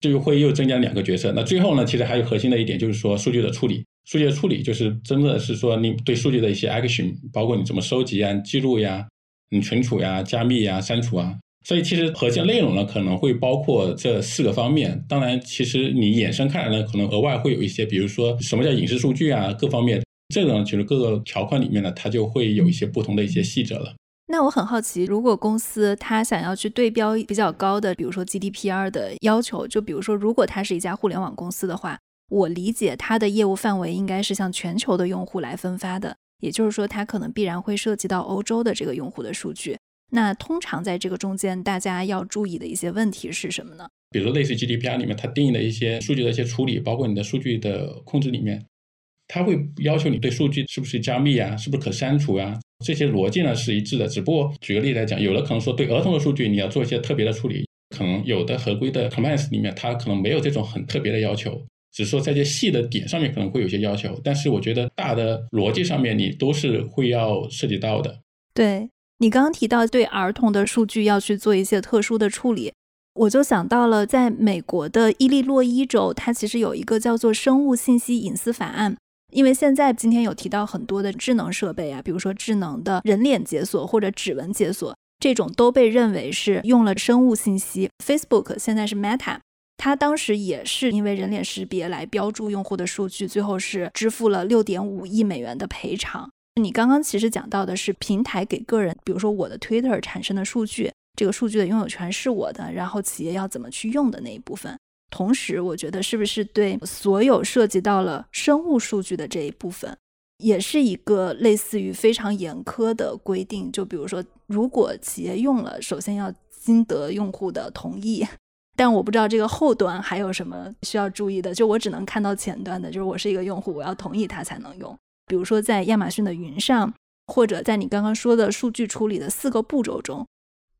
就会又增加两个角色。那最后呢，其实还有核心的一点就是说，数据的处理，数据的处理就是真的是说你对数据的一些 action，包括你怎么收集啊、记录呀、你存储呀、加密呀、删除啊。所以其实核心内容呢，可能会包括这四个方面。当然，其实你衍生开来呢，可能额外会有一些，比如说什么叫隐私数据啊，各方面，这个呢，其实各个条款里面呢，它就会有一些不同的一些细则了。那我很好奇，如果公司它想要去对标比较高的，比如说 GDPR 的要求，就比如说如果它是一家互联网公司的话，我理解它的业务范围应该是向全球的用户来分发的，也就是说它可能必然会涉及到欧洲的这个用户的数据。那通常在这个中间，大家要注意的一些问题是什么呢？比如类似 GDPR 里面它定义的一些数据的一些处理，包括你的数据的控制里面，它会要求你对数据是不是加密啊，是不是可删除啊？这些逻辑呢是一致的，只不过举个例子来讲，有的可能说对儿童的数据你要做一些特别的处理，可能有的合规的 compliance 里面它可能没有这种很特别的要求，只是说在这细的点上面可能会有些要求，但是我觉得大的逻辑上面你都是会要涉及到的。对你刚刚提到对儿童的数据要去做一些特殊的处理，我就想到了在美国的伊利诺伊州，它其实有一个叫做生物信息隐私法案。因为现在今天有提到很多的智能设备啊，比如说智能的人脸解锁或者指纹解锁，这种都被认为是用了生物信息。Facebook 现在是 Meta，它当时也是因为人脸识别来标注用户的数据，最后是支付了六点五亿美元的赔偿。你刚刚其实讲到的是平台给个人，比如说我的 Twitter 产生的数据，这个数据的拥有权是我的，然后企业要怎么去用的那一部分。同时，我觉得是不是对所有涉及到了生物数据的这一部分，也是一个类似于非常严苛的规定？就比如说，如果企业用了，首先要经得用户的同意。但我不知道这个后端还有什么需要注意的。就我只能看到前端的，就是我是一个用户，我要同意它才能用。比如说，在亚马逊的云上，或者在你刚刚说的数据处理的四个步骤中。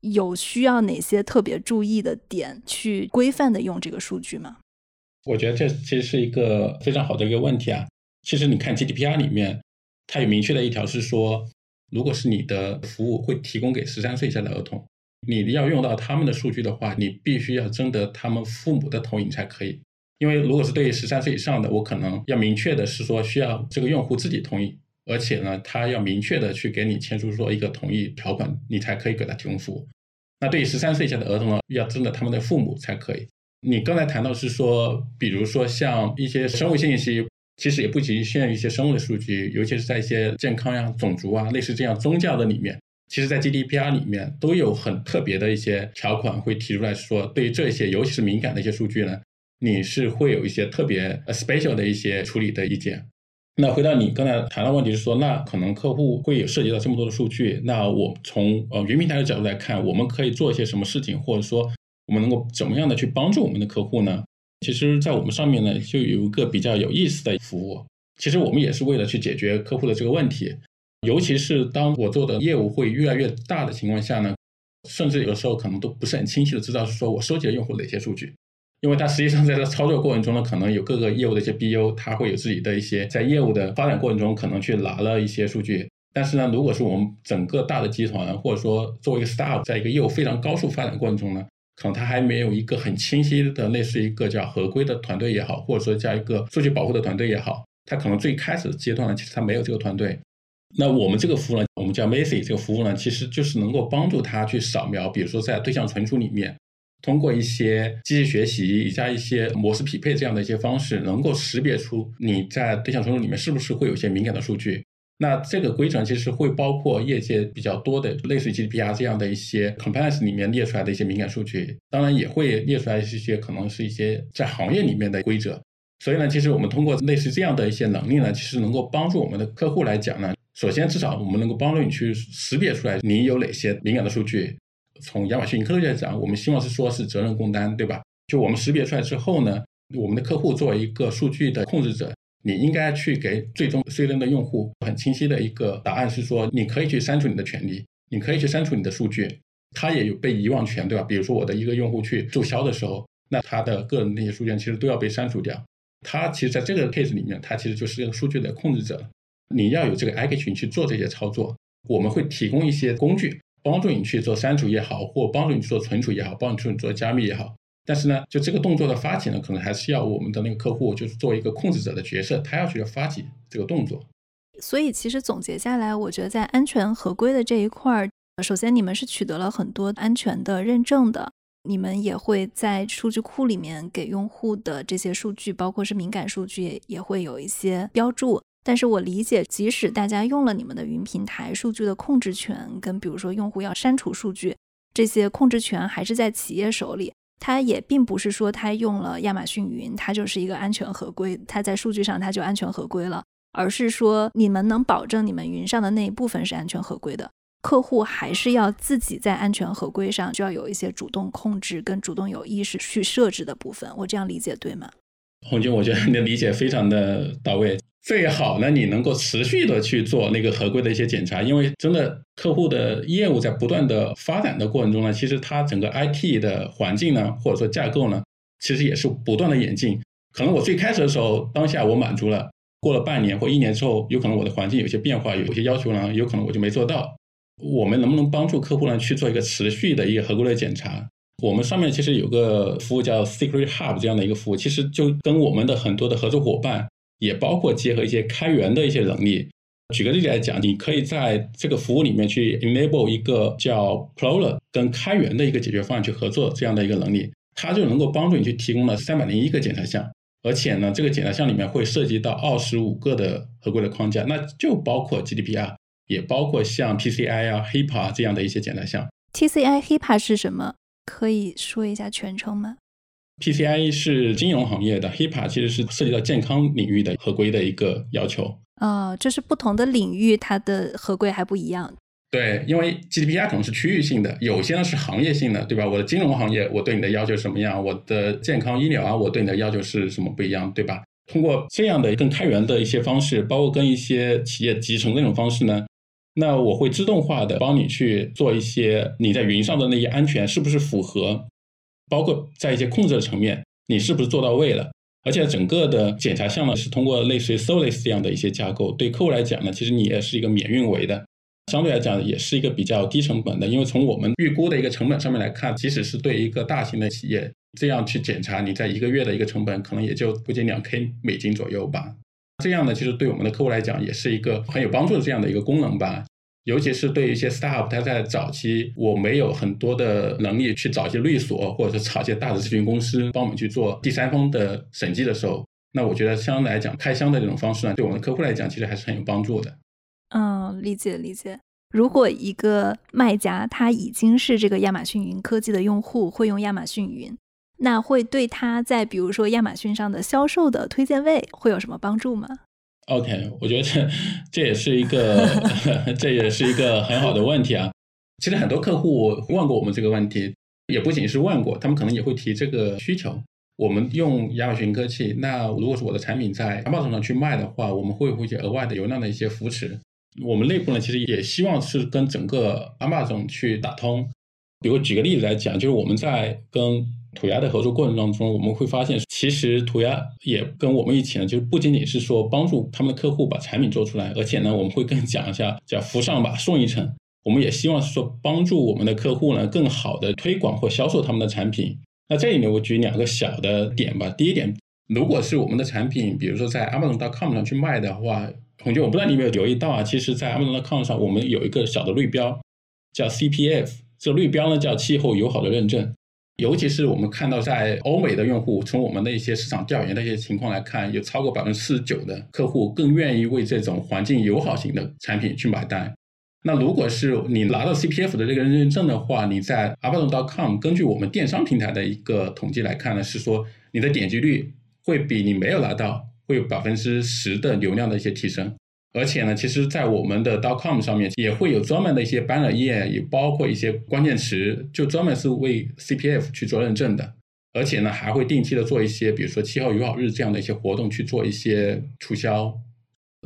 有需要哪些特别注意的点去规范的用这个数据吗？我觉得这其实是一个非常好的一个问题啊。其实你看 GDPR 里面，它有明确的一条是说，如果是你的服务会提供给十三岁以下的儿童，你要用到他们的数据的话，你必须要征得他们父母的同意才可以。因为如果是对于十三岁以上的，我可能要明确的是说，需要这个用户自己同意，而且呢，他要明确的去给你签署说一个同意条款，你才可以给他提供服务。那对于十三岁以下的儿童呢，要征得他们的父母才可以。你刚才谈到是说，比如说像一些生物信息，其实也不仅限于一些生物的数据，尤其是在一些健康呀、种族啊、类似这样宗教的里面，其实在 GDPR 里面都有很特别的一些条款会提出来说，对于这些尤其是敏感的一些数据呢，你是会有一些特别 special 的一些处理的意见。那回到你刚才谈的问题是说，那可能客户会有涉及到这么多的数据，那我从呃云平台的角度来看，我们可以做一些什么事情，或者说我们能够怎么样的去帮助我们的客户呢？其实，在我们上面呢，就有一个比较有意思的服务。其实我们也是为了去解决客户的这个问题，尤其是当我做的业务会越来越大的情况下呢，甚至有的时候可能都不是很清晰的知道是说我收集了用户哪些数据。因为它实际上在这操作过程中呢，可能有各个业务的一些 BU，它会有自己的一些在业务的发展过程中可能去拿了一些数据。但是呢，如果是我们整个大的集团，或者说作为一个 staff，在一个业务非常高速发展过程中呢，可能它还没有一个很清晰的类似一个叫合规的团队也好，或者说叫一个数据保护的团队也好，它可能最开始阶段呢，其实它没有这个团队。那我们这个服务呢，我们叫 Macy 这个服务呢，其实就是能够帮助他去扫描，比如说在对象存储里面。通过一些机器学习加一些模式匹配这样的一些方式，能够识别出你在对象存储里面是不是会有一些敏感的数据。那这个规程其实会包括业界比较多的类似于 GDPR 这样的一些 compliance 里面列出来的一些敏感数据，当然也会列出来一些可能是一些在行业里面的规则。所以呢，其实我们通过类似这样的一些能力呢，其实能够帮助我们的客户来讲呢，首先至少我们能够帮助你去识别出来你有哪些敏感的数据。从亚马逊科技来讲，我们希望是说是责任共担，对吧？就我们识别出来之后呢，我们的客户作为一个数据的控制者。你应该去给最终私人的用户很清晰的一个答案，是说你可以去删除你的权利，你可以去删除你的数据，他也有被遗忘权，对吧？比如说我的一个用户去注销的时候，那他的个人那些数据其实都要被删除掉。他其实在这个 case 里面，他其实就是一个数据的控制者。你要有这个 I K 群去做这些操作，我们会提供一些工具，帮助你去做删除也好，或帮助你去做存储也好，帮助你做加密也好。但是呢，就这个动作的发起呢，可能还是要我们的那个客户，就是作为一个控制者的角色，他要去发起这个动作。所以，其实总结下来，我觉得在安全合规的这一块儿，首先你们是取得了很多安全的认证的，你们也会在数据库里面给用户的这些数据，包括是敏感数据，也会有一些标注。但是我理解，即使大家用了你们的云平台，数据的控制权跟比如说用户要删除数据这些控制权，还是在企业手里。它也并不是说它用了亚马逊云，它就是一个安全合规，它在数据上它就安全合规了，而是说你们能保证你们云上的那一部分是安全合规的，客户还是要自己在安全合规上就要有一些主动控制跟主动有意识去设置的部分，我这样理解对吗？红军，我觉得你的理解非常的到位。最好呢，你能够持续的去做那个合规的一些检查，因为真的客户的业务在不断的发展的过程中呢，其实它整个 IT 的环境呢，或者说架构呢，其实也是不断的演进。可能我最开始的时候，当下我满足了，过了半年或一年之后，有可能我的环境有些变化，有些要求呢，有可能我就没做到。我们能不能帮助客户呢去做一个持续的一个合规的检查？我们上面其实有个服务叫 Secret Hub 这样的一个服务，其实就跟我们的很多的合作伙伴。也包括结合一些开源的一些能力。举个例子来讲，你可以在这个服务里面去 enable 一个叫 Proler，跟开源的一个解决方案去合作这样的一个能力，它就能够帮助你去提供了三百零一个检查项，而且呢，这个检查项里面会涉及到二十五个的合规的框架，那就包括 GDPR，也包括像 PCI 啊、HIPAA 这样的一些检查项。TCI HIPAA 是什么？可以说一下全称吗？PCI 是金融行业的，HIPAA 其实是涉及到健康领域的合规的一个要求。啊，就是不同的领域，它的合规还不一样。对，因为 GDPR 可能是区域性的，有些呢是行业性的，对吧？我的金融行业，我对你的要求什么样？我的健康医疗啊，我对你的要求是什么不一样，对吧？通过这样的更开源的一些方式，包括跟一些企业集成那种方式呢，那我会自动化的帮你去做一些你在云上的那些安全是不是符合。包括在一些控制的层面，你是不是做到位了？而且整个的检查项呢，是通过类似于 Solus 这样的一些架构，对客户来讲呢，其实你也是一个免运维的，相对来讲也是一个比较低成本的。因为从我们预估的一个成本上面来看，即使是对一个大型的企业这样去检查，你在一个月的一个成本可能也就估计两 K 美金左右吧。这样呢，其实对我们的客户来讲也是一个很有帮助的这样的一个功能吧。尤其是对于一些 startup，它在早期我没有很多的能力去找一些律所，或者是找一些大的咨询公司帮我们去做第三方的审计的时候，那我觉得相对来讲开箱的这种方式呢，对我们的客户来讲其实还是很有帮助的。嗯，理解理解。如果一个卖家他已经是这个亚马逊云科技的用户，会用亚马逊云，那会对他在比如说亚马逊上的销售的推荐位会有什么帮助吗？OK，我觉得这这也是一个 *laughs* 这也是一个很好的问题啊。其实很多客户问过我们这个问题，也不仅是问过，他们可能也会提这个需求。我们用亚马逊科技，那如果是我的产品在 Amazon 上去卖的话，我们会不会有额外的流量的一些扶持？我们内部呢，其实也希望是跟整个 Amazon 去打通。比如举个例子来讲，就是我们在跟涂鸦的合作过程当中，我们会发现，其实涂鸦也跟我们一起呢，就是不仅仅是说帮助他们的客户把产品做出来，而且呢，我们会更讲一下叫扶上吧，送一程。我们也希望是说帮助我们的客户呢，更好的推广或销售他们的产品。那这里面我举两个小的点吧。第一点，如果是我们的产品，比如说在 Amazon.com 上去卖的话，同学，我不知道你有没有留意到啊？其实，在 Amazon.com 上，我们有一个小的绿标，叫 CPF。这个绿标呢，叫气候友好的认证。尤其是我们看到在欧美的用户，从我们的一些市场调研的一些情况来看，有超过百分之四十九的客户更愿意为这种环境友好型的产品去买单。那如果是你拿到 CPF 的这个认证的话，你在 Amazon.com 根据我们电商平台的一个统计来看呢，是说你的点击率会比你没有拿到会有百分之十的流量的一些提升。而且呢，其实，在我们的 docom 上面也会有专门的一些 banner 页，也包括一些关键词，就专门是为 CPF 去做认证的。而且呢，还会定期的做一些，比如说七号友好日这样的一些活动，去做一些促销。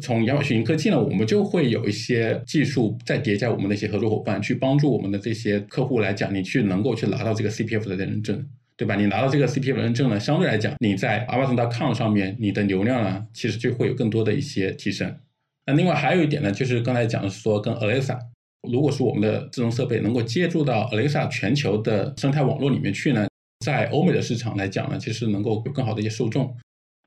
从亚马逊云科技呢，我们就会有一些技术再叠加我们的一些合作伙伴，去帮助我们的这些客户来讲，你去能够去拿到这个 CPF 的认证，对吧？你拿到这个 CPF 认证呢，相对来讲，你在 Amazon.com 上面，你的流量呢，其实就会有更多的一些提升。那另外还有一点呢，就是刚才讲的是说跟 Alexa，如果是我们的智能设备能够接入到 Alexa 全球的生态网络里面去呢，在欧美的市场来讲呢，其实能够有更好的一些受众。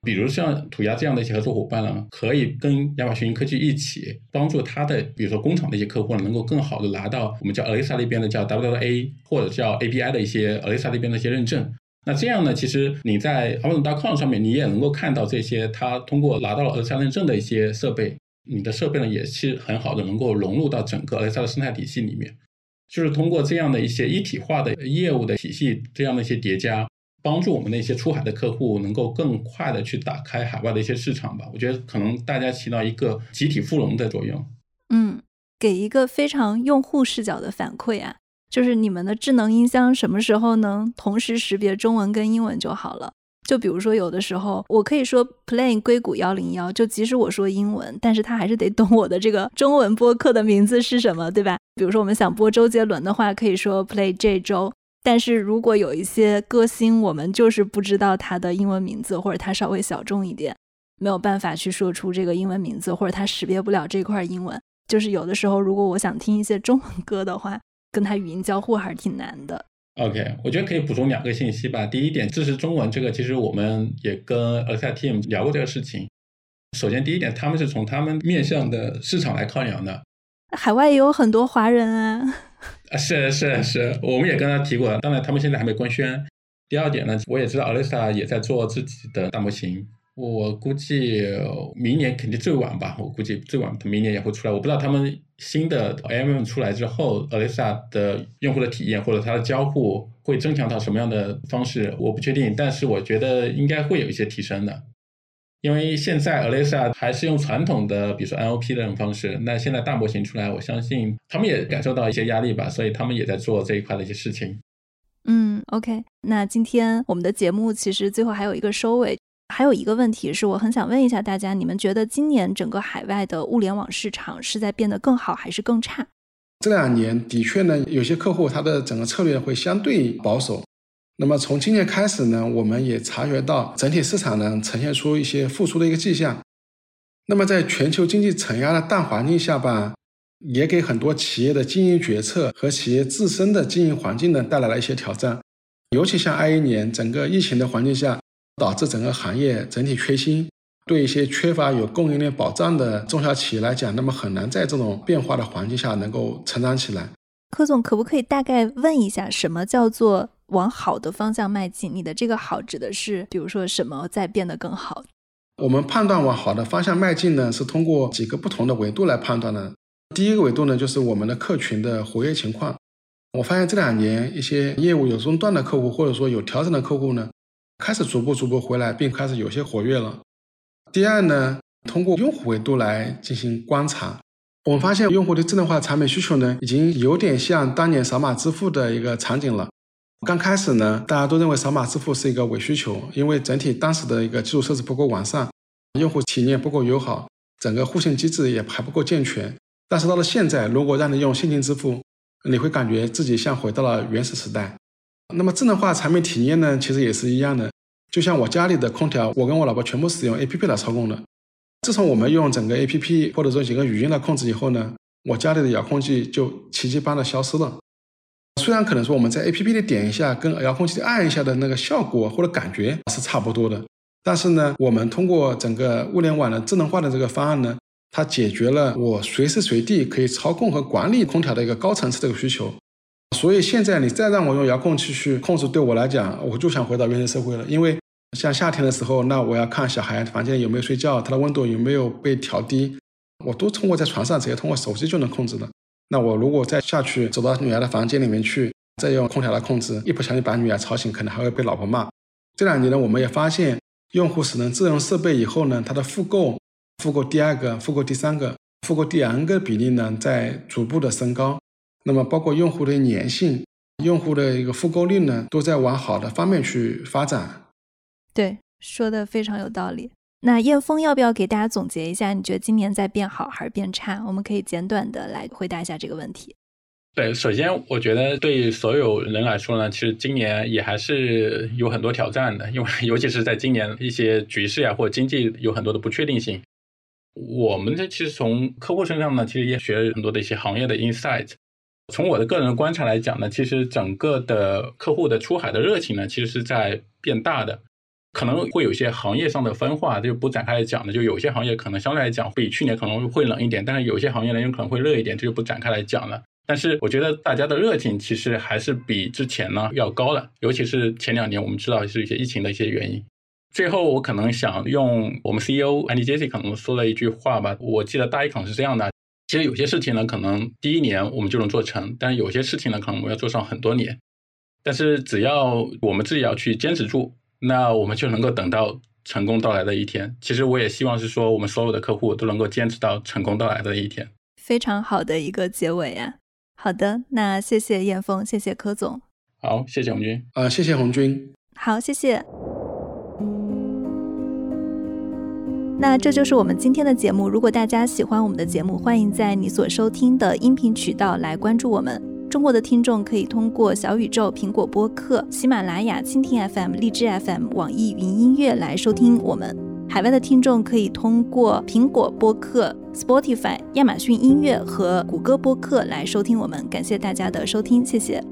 比如像土鸭这样的一些合作伙伴呢，可以跟亚马逊科技一起帮助他的，比如说工厂的一些客户呢，能够更好的拿到我们叫 Alexa 那边的叫 WWA 或者叫 API 的一些 Alexa 那边的一些认证。那这样呢，其实你在 Amazon.com 上面你也能够看到这些他通过拿到了 Alexa 认证的一些设备。你的设备呢，也是很好的，能够融入到整个 Alexa 的生态体系里面，就是通过这样的一些一体化的业务的体系，这样的一些叠加，帮助我们的一些出海的客户能够更快的去打开海外的一些市场吧。我觉得可能大家起到一个集体赋能的作用。嗯，给一个非常用户视角的反馈啊，就是你们的智能音箱什么时候能同时识别中文跟英文就好了。就比如说，有的时候我可以说 “playing 硅谷幺零幺”，就即使我说英文，但是他还是得懂我的这个中文播客的名字是什么，对吧？比如说我们想播周杰伦的话，可以说 “play 这周”，但是如果有一些歌星，我们就是不知道他的英文名字，或者他稍微小众一点，没有办法去说出这个英文名字，或者他识别不了这块英文，就是有的时候，如果我想听一些中文歌的话，跟他语音交互还是挺难的。OK，我觉得可以补充两个信息吧。第一点，支持中文这个，其实我们也跟 Alexa Team 聊过这个事情。首先，第一点，他们是从他们面向的市场来考量的。海外也有很多华人啊。啊，是是是，我们也跟他提过。当然，他们现在还没官宣。第二点呢，我也知道 Alexa 也在做自己的大模型。我估计明年肯定最晚吧，我估计最晚明年也会出来。我不知道他们新的 AMM 出来之后，Alexa 的用户的体验或者它的交互会增强到什么样的方式，我不确定。但是我觉得应该会有一些提升的，因为现在 Alexa 还是用传统的，比如说 NLP 的这种方式。那现在大模型出来，我相信他们也感受到一些压力吧，所以他们也在做这一块的一些事情。嗯，OK，那今天我们的节目其实最后还有一个收尾。还有一个问题是，我很想问一下大家，你们觉得今年整个海外的物联网市场是在变得更好还是更差？这两年的确呢，有些客户他的整个策略会相对保守。那么从今年开始呢，我们也察觉到整体市场呢呈现出一些复苏的一个迹象。那么在全球经济承压的大环境下吧，也给很多企业的经营决策和企业自身的经营环境呢带来了一些挑战。尤其像二一年整个疫情的环境下。导致整个行业整体缺芯，对一些缺乏有供应链保障的中小企业来讲，那么很难在这种变化的环境下能够成长起来。柯总，可不可以大概问一下，什么叫做往好的方向迈进？你的这个好指的是，比如说什么在变得更好？我们判断往好的方向迈进呢，是通过几个不同的维度来判断的。第一个维度呢，就是我们的客群的活跃情况。我发现这两年一些业务有中断的客户，或者说有调整的客户呢。开始逐步逐步回来，并开始有些活跃了。第二呢，通过用户维度来进行观察，我们发现用户对智能化产品需求呢，已经有点像当年扫码支付的一个场景了。刚开始呢，大家都认为扫码支付是一个伪需求，因为整体当时的一个基础设施不够完善，用户体验不够友好，整个互信机制也还不够健全。但是到了现在，如果让你用现金支付，你会感觉自己像回到了原始时代。那么智能化产品体验呢，其实也是一样的。就像我家里的空调，我跟我老婆全部使用 A P P 来操控的。自从我们用整个 A P P 或者说几个语音来控制以后呢，我家里的遥控器就奇迹般的消失了。虽然可能说我们在 A P P 里点一下，跟遥控器按一下的那个效果或者感觉是差不多的，但是呢，我们通过整个物联网的智能化的这个方案呢，它解决了我随时随地可以操控和管理空调的一个高层次的一个需求。所以现在你再让我用遥控器去控制，对我来讲，我就想回到原始社会了。因为像夏天的时候，那我要看小孩房间有没有睡觉，他的温度有没有被调低，我都通过在床上直接通过手机就能控制的。那我如果再下去走到女儿的房间里面去，再用空调来控制，一不小心把女儿吵醒，可能还会被老婆骂。这两年呢，我们也发现，用户使用智能设备以后呢，它的复购、复购第二个、复购第三个、复购第 N 个比例呢，在逐步的升高。那么，包括用户的粘性、用户的一个复购率呢，都在往好的方面去发展。对，说的非常有道理。那叶峰要不要给大家总结一下？你觉得今年在变好还是变差？我们可以简短的来回答一下这个问题。对，首先我觉得对所有人来说呢，其实今年也还是有很多挑战的，因为 *laughs* 尤其是在今年一些局势呀或者经济有很多的不确定性。我们这其实从客户身上呢，其实也学了很多的一些行业的 insight。从我的个人观察来讲呢，其实整个的客户的出海的热情呢，其实是在变大的。可能会有些行业上的分化，就不展开来讲了。就有些行业可能相对来讲比去年可能会冷一点，但是有些行业呢有可能会热一点，这就不展开来讲了。但是我觉得大家的热情其实还是比之前呢要高了，尤其是前两年我们知道是一些疫情的一些原因。最后我可能想用我们 CEO Andy Jassy 可能说了一句话吧，我记得大意可能是这样的：其实有些事情呢可能第一年我们就能做成，但是有些事情呢可能我们要做上很多年。但是只要我们自己要去坚持住。那我们就能够等到成功到来的一天。其实我也希望是说，我们所有的客户都能够坚持到成功到来的一天。非常好的一个结尾啊！好的，那谢谢燕峰，谢谢柯总。好，谢谢红军。呃，谢谢红军。好，谢谢。那这就是我们今天的节目。如果大家喜欢我们的节目，欢迎在你所收听的音频渠道来关注我们。中国的听众可以通过小宇宙、苹果播客、喜马拉雅、蜻蜓 FM、荔枝 FM、网易云音乐来收听我们；海外的听众可以通过苹果播客、Spotify、亚马逊音乐和谷歌播客来收听我们。感谢大家的收听，谢谢。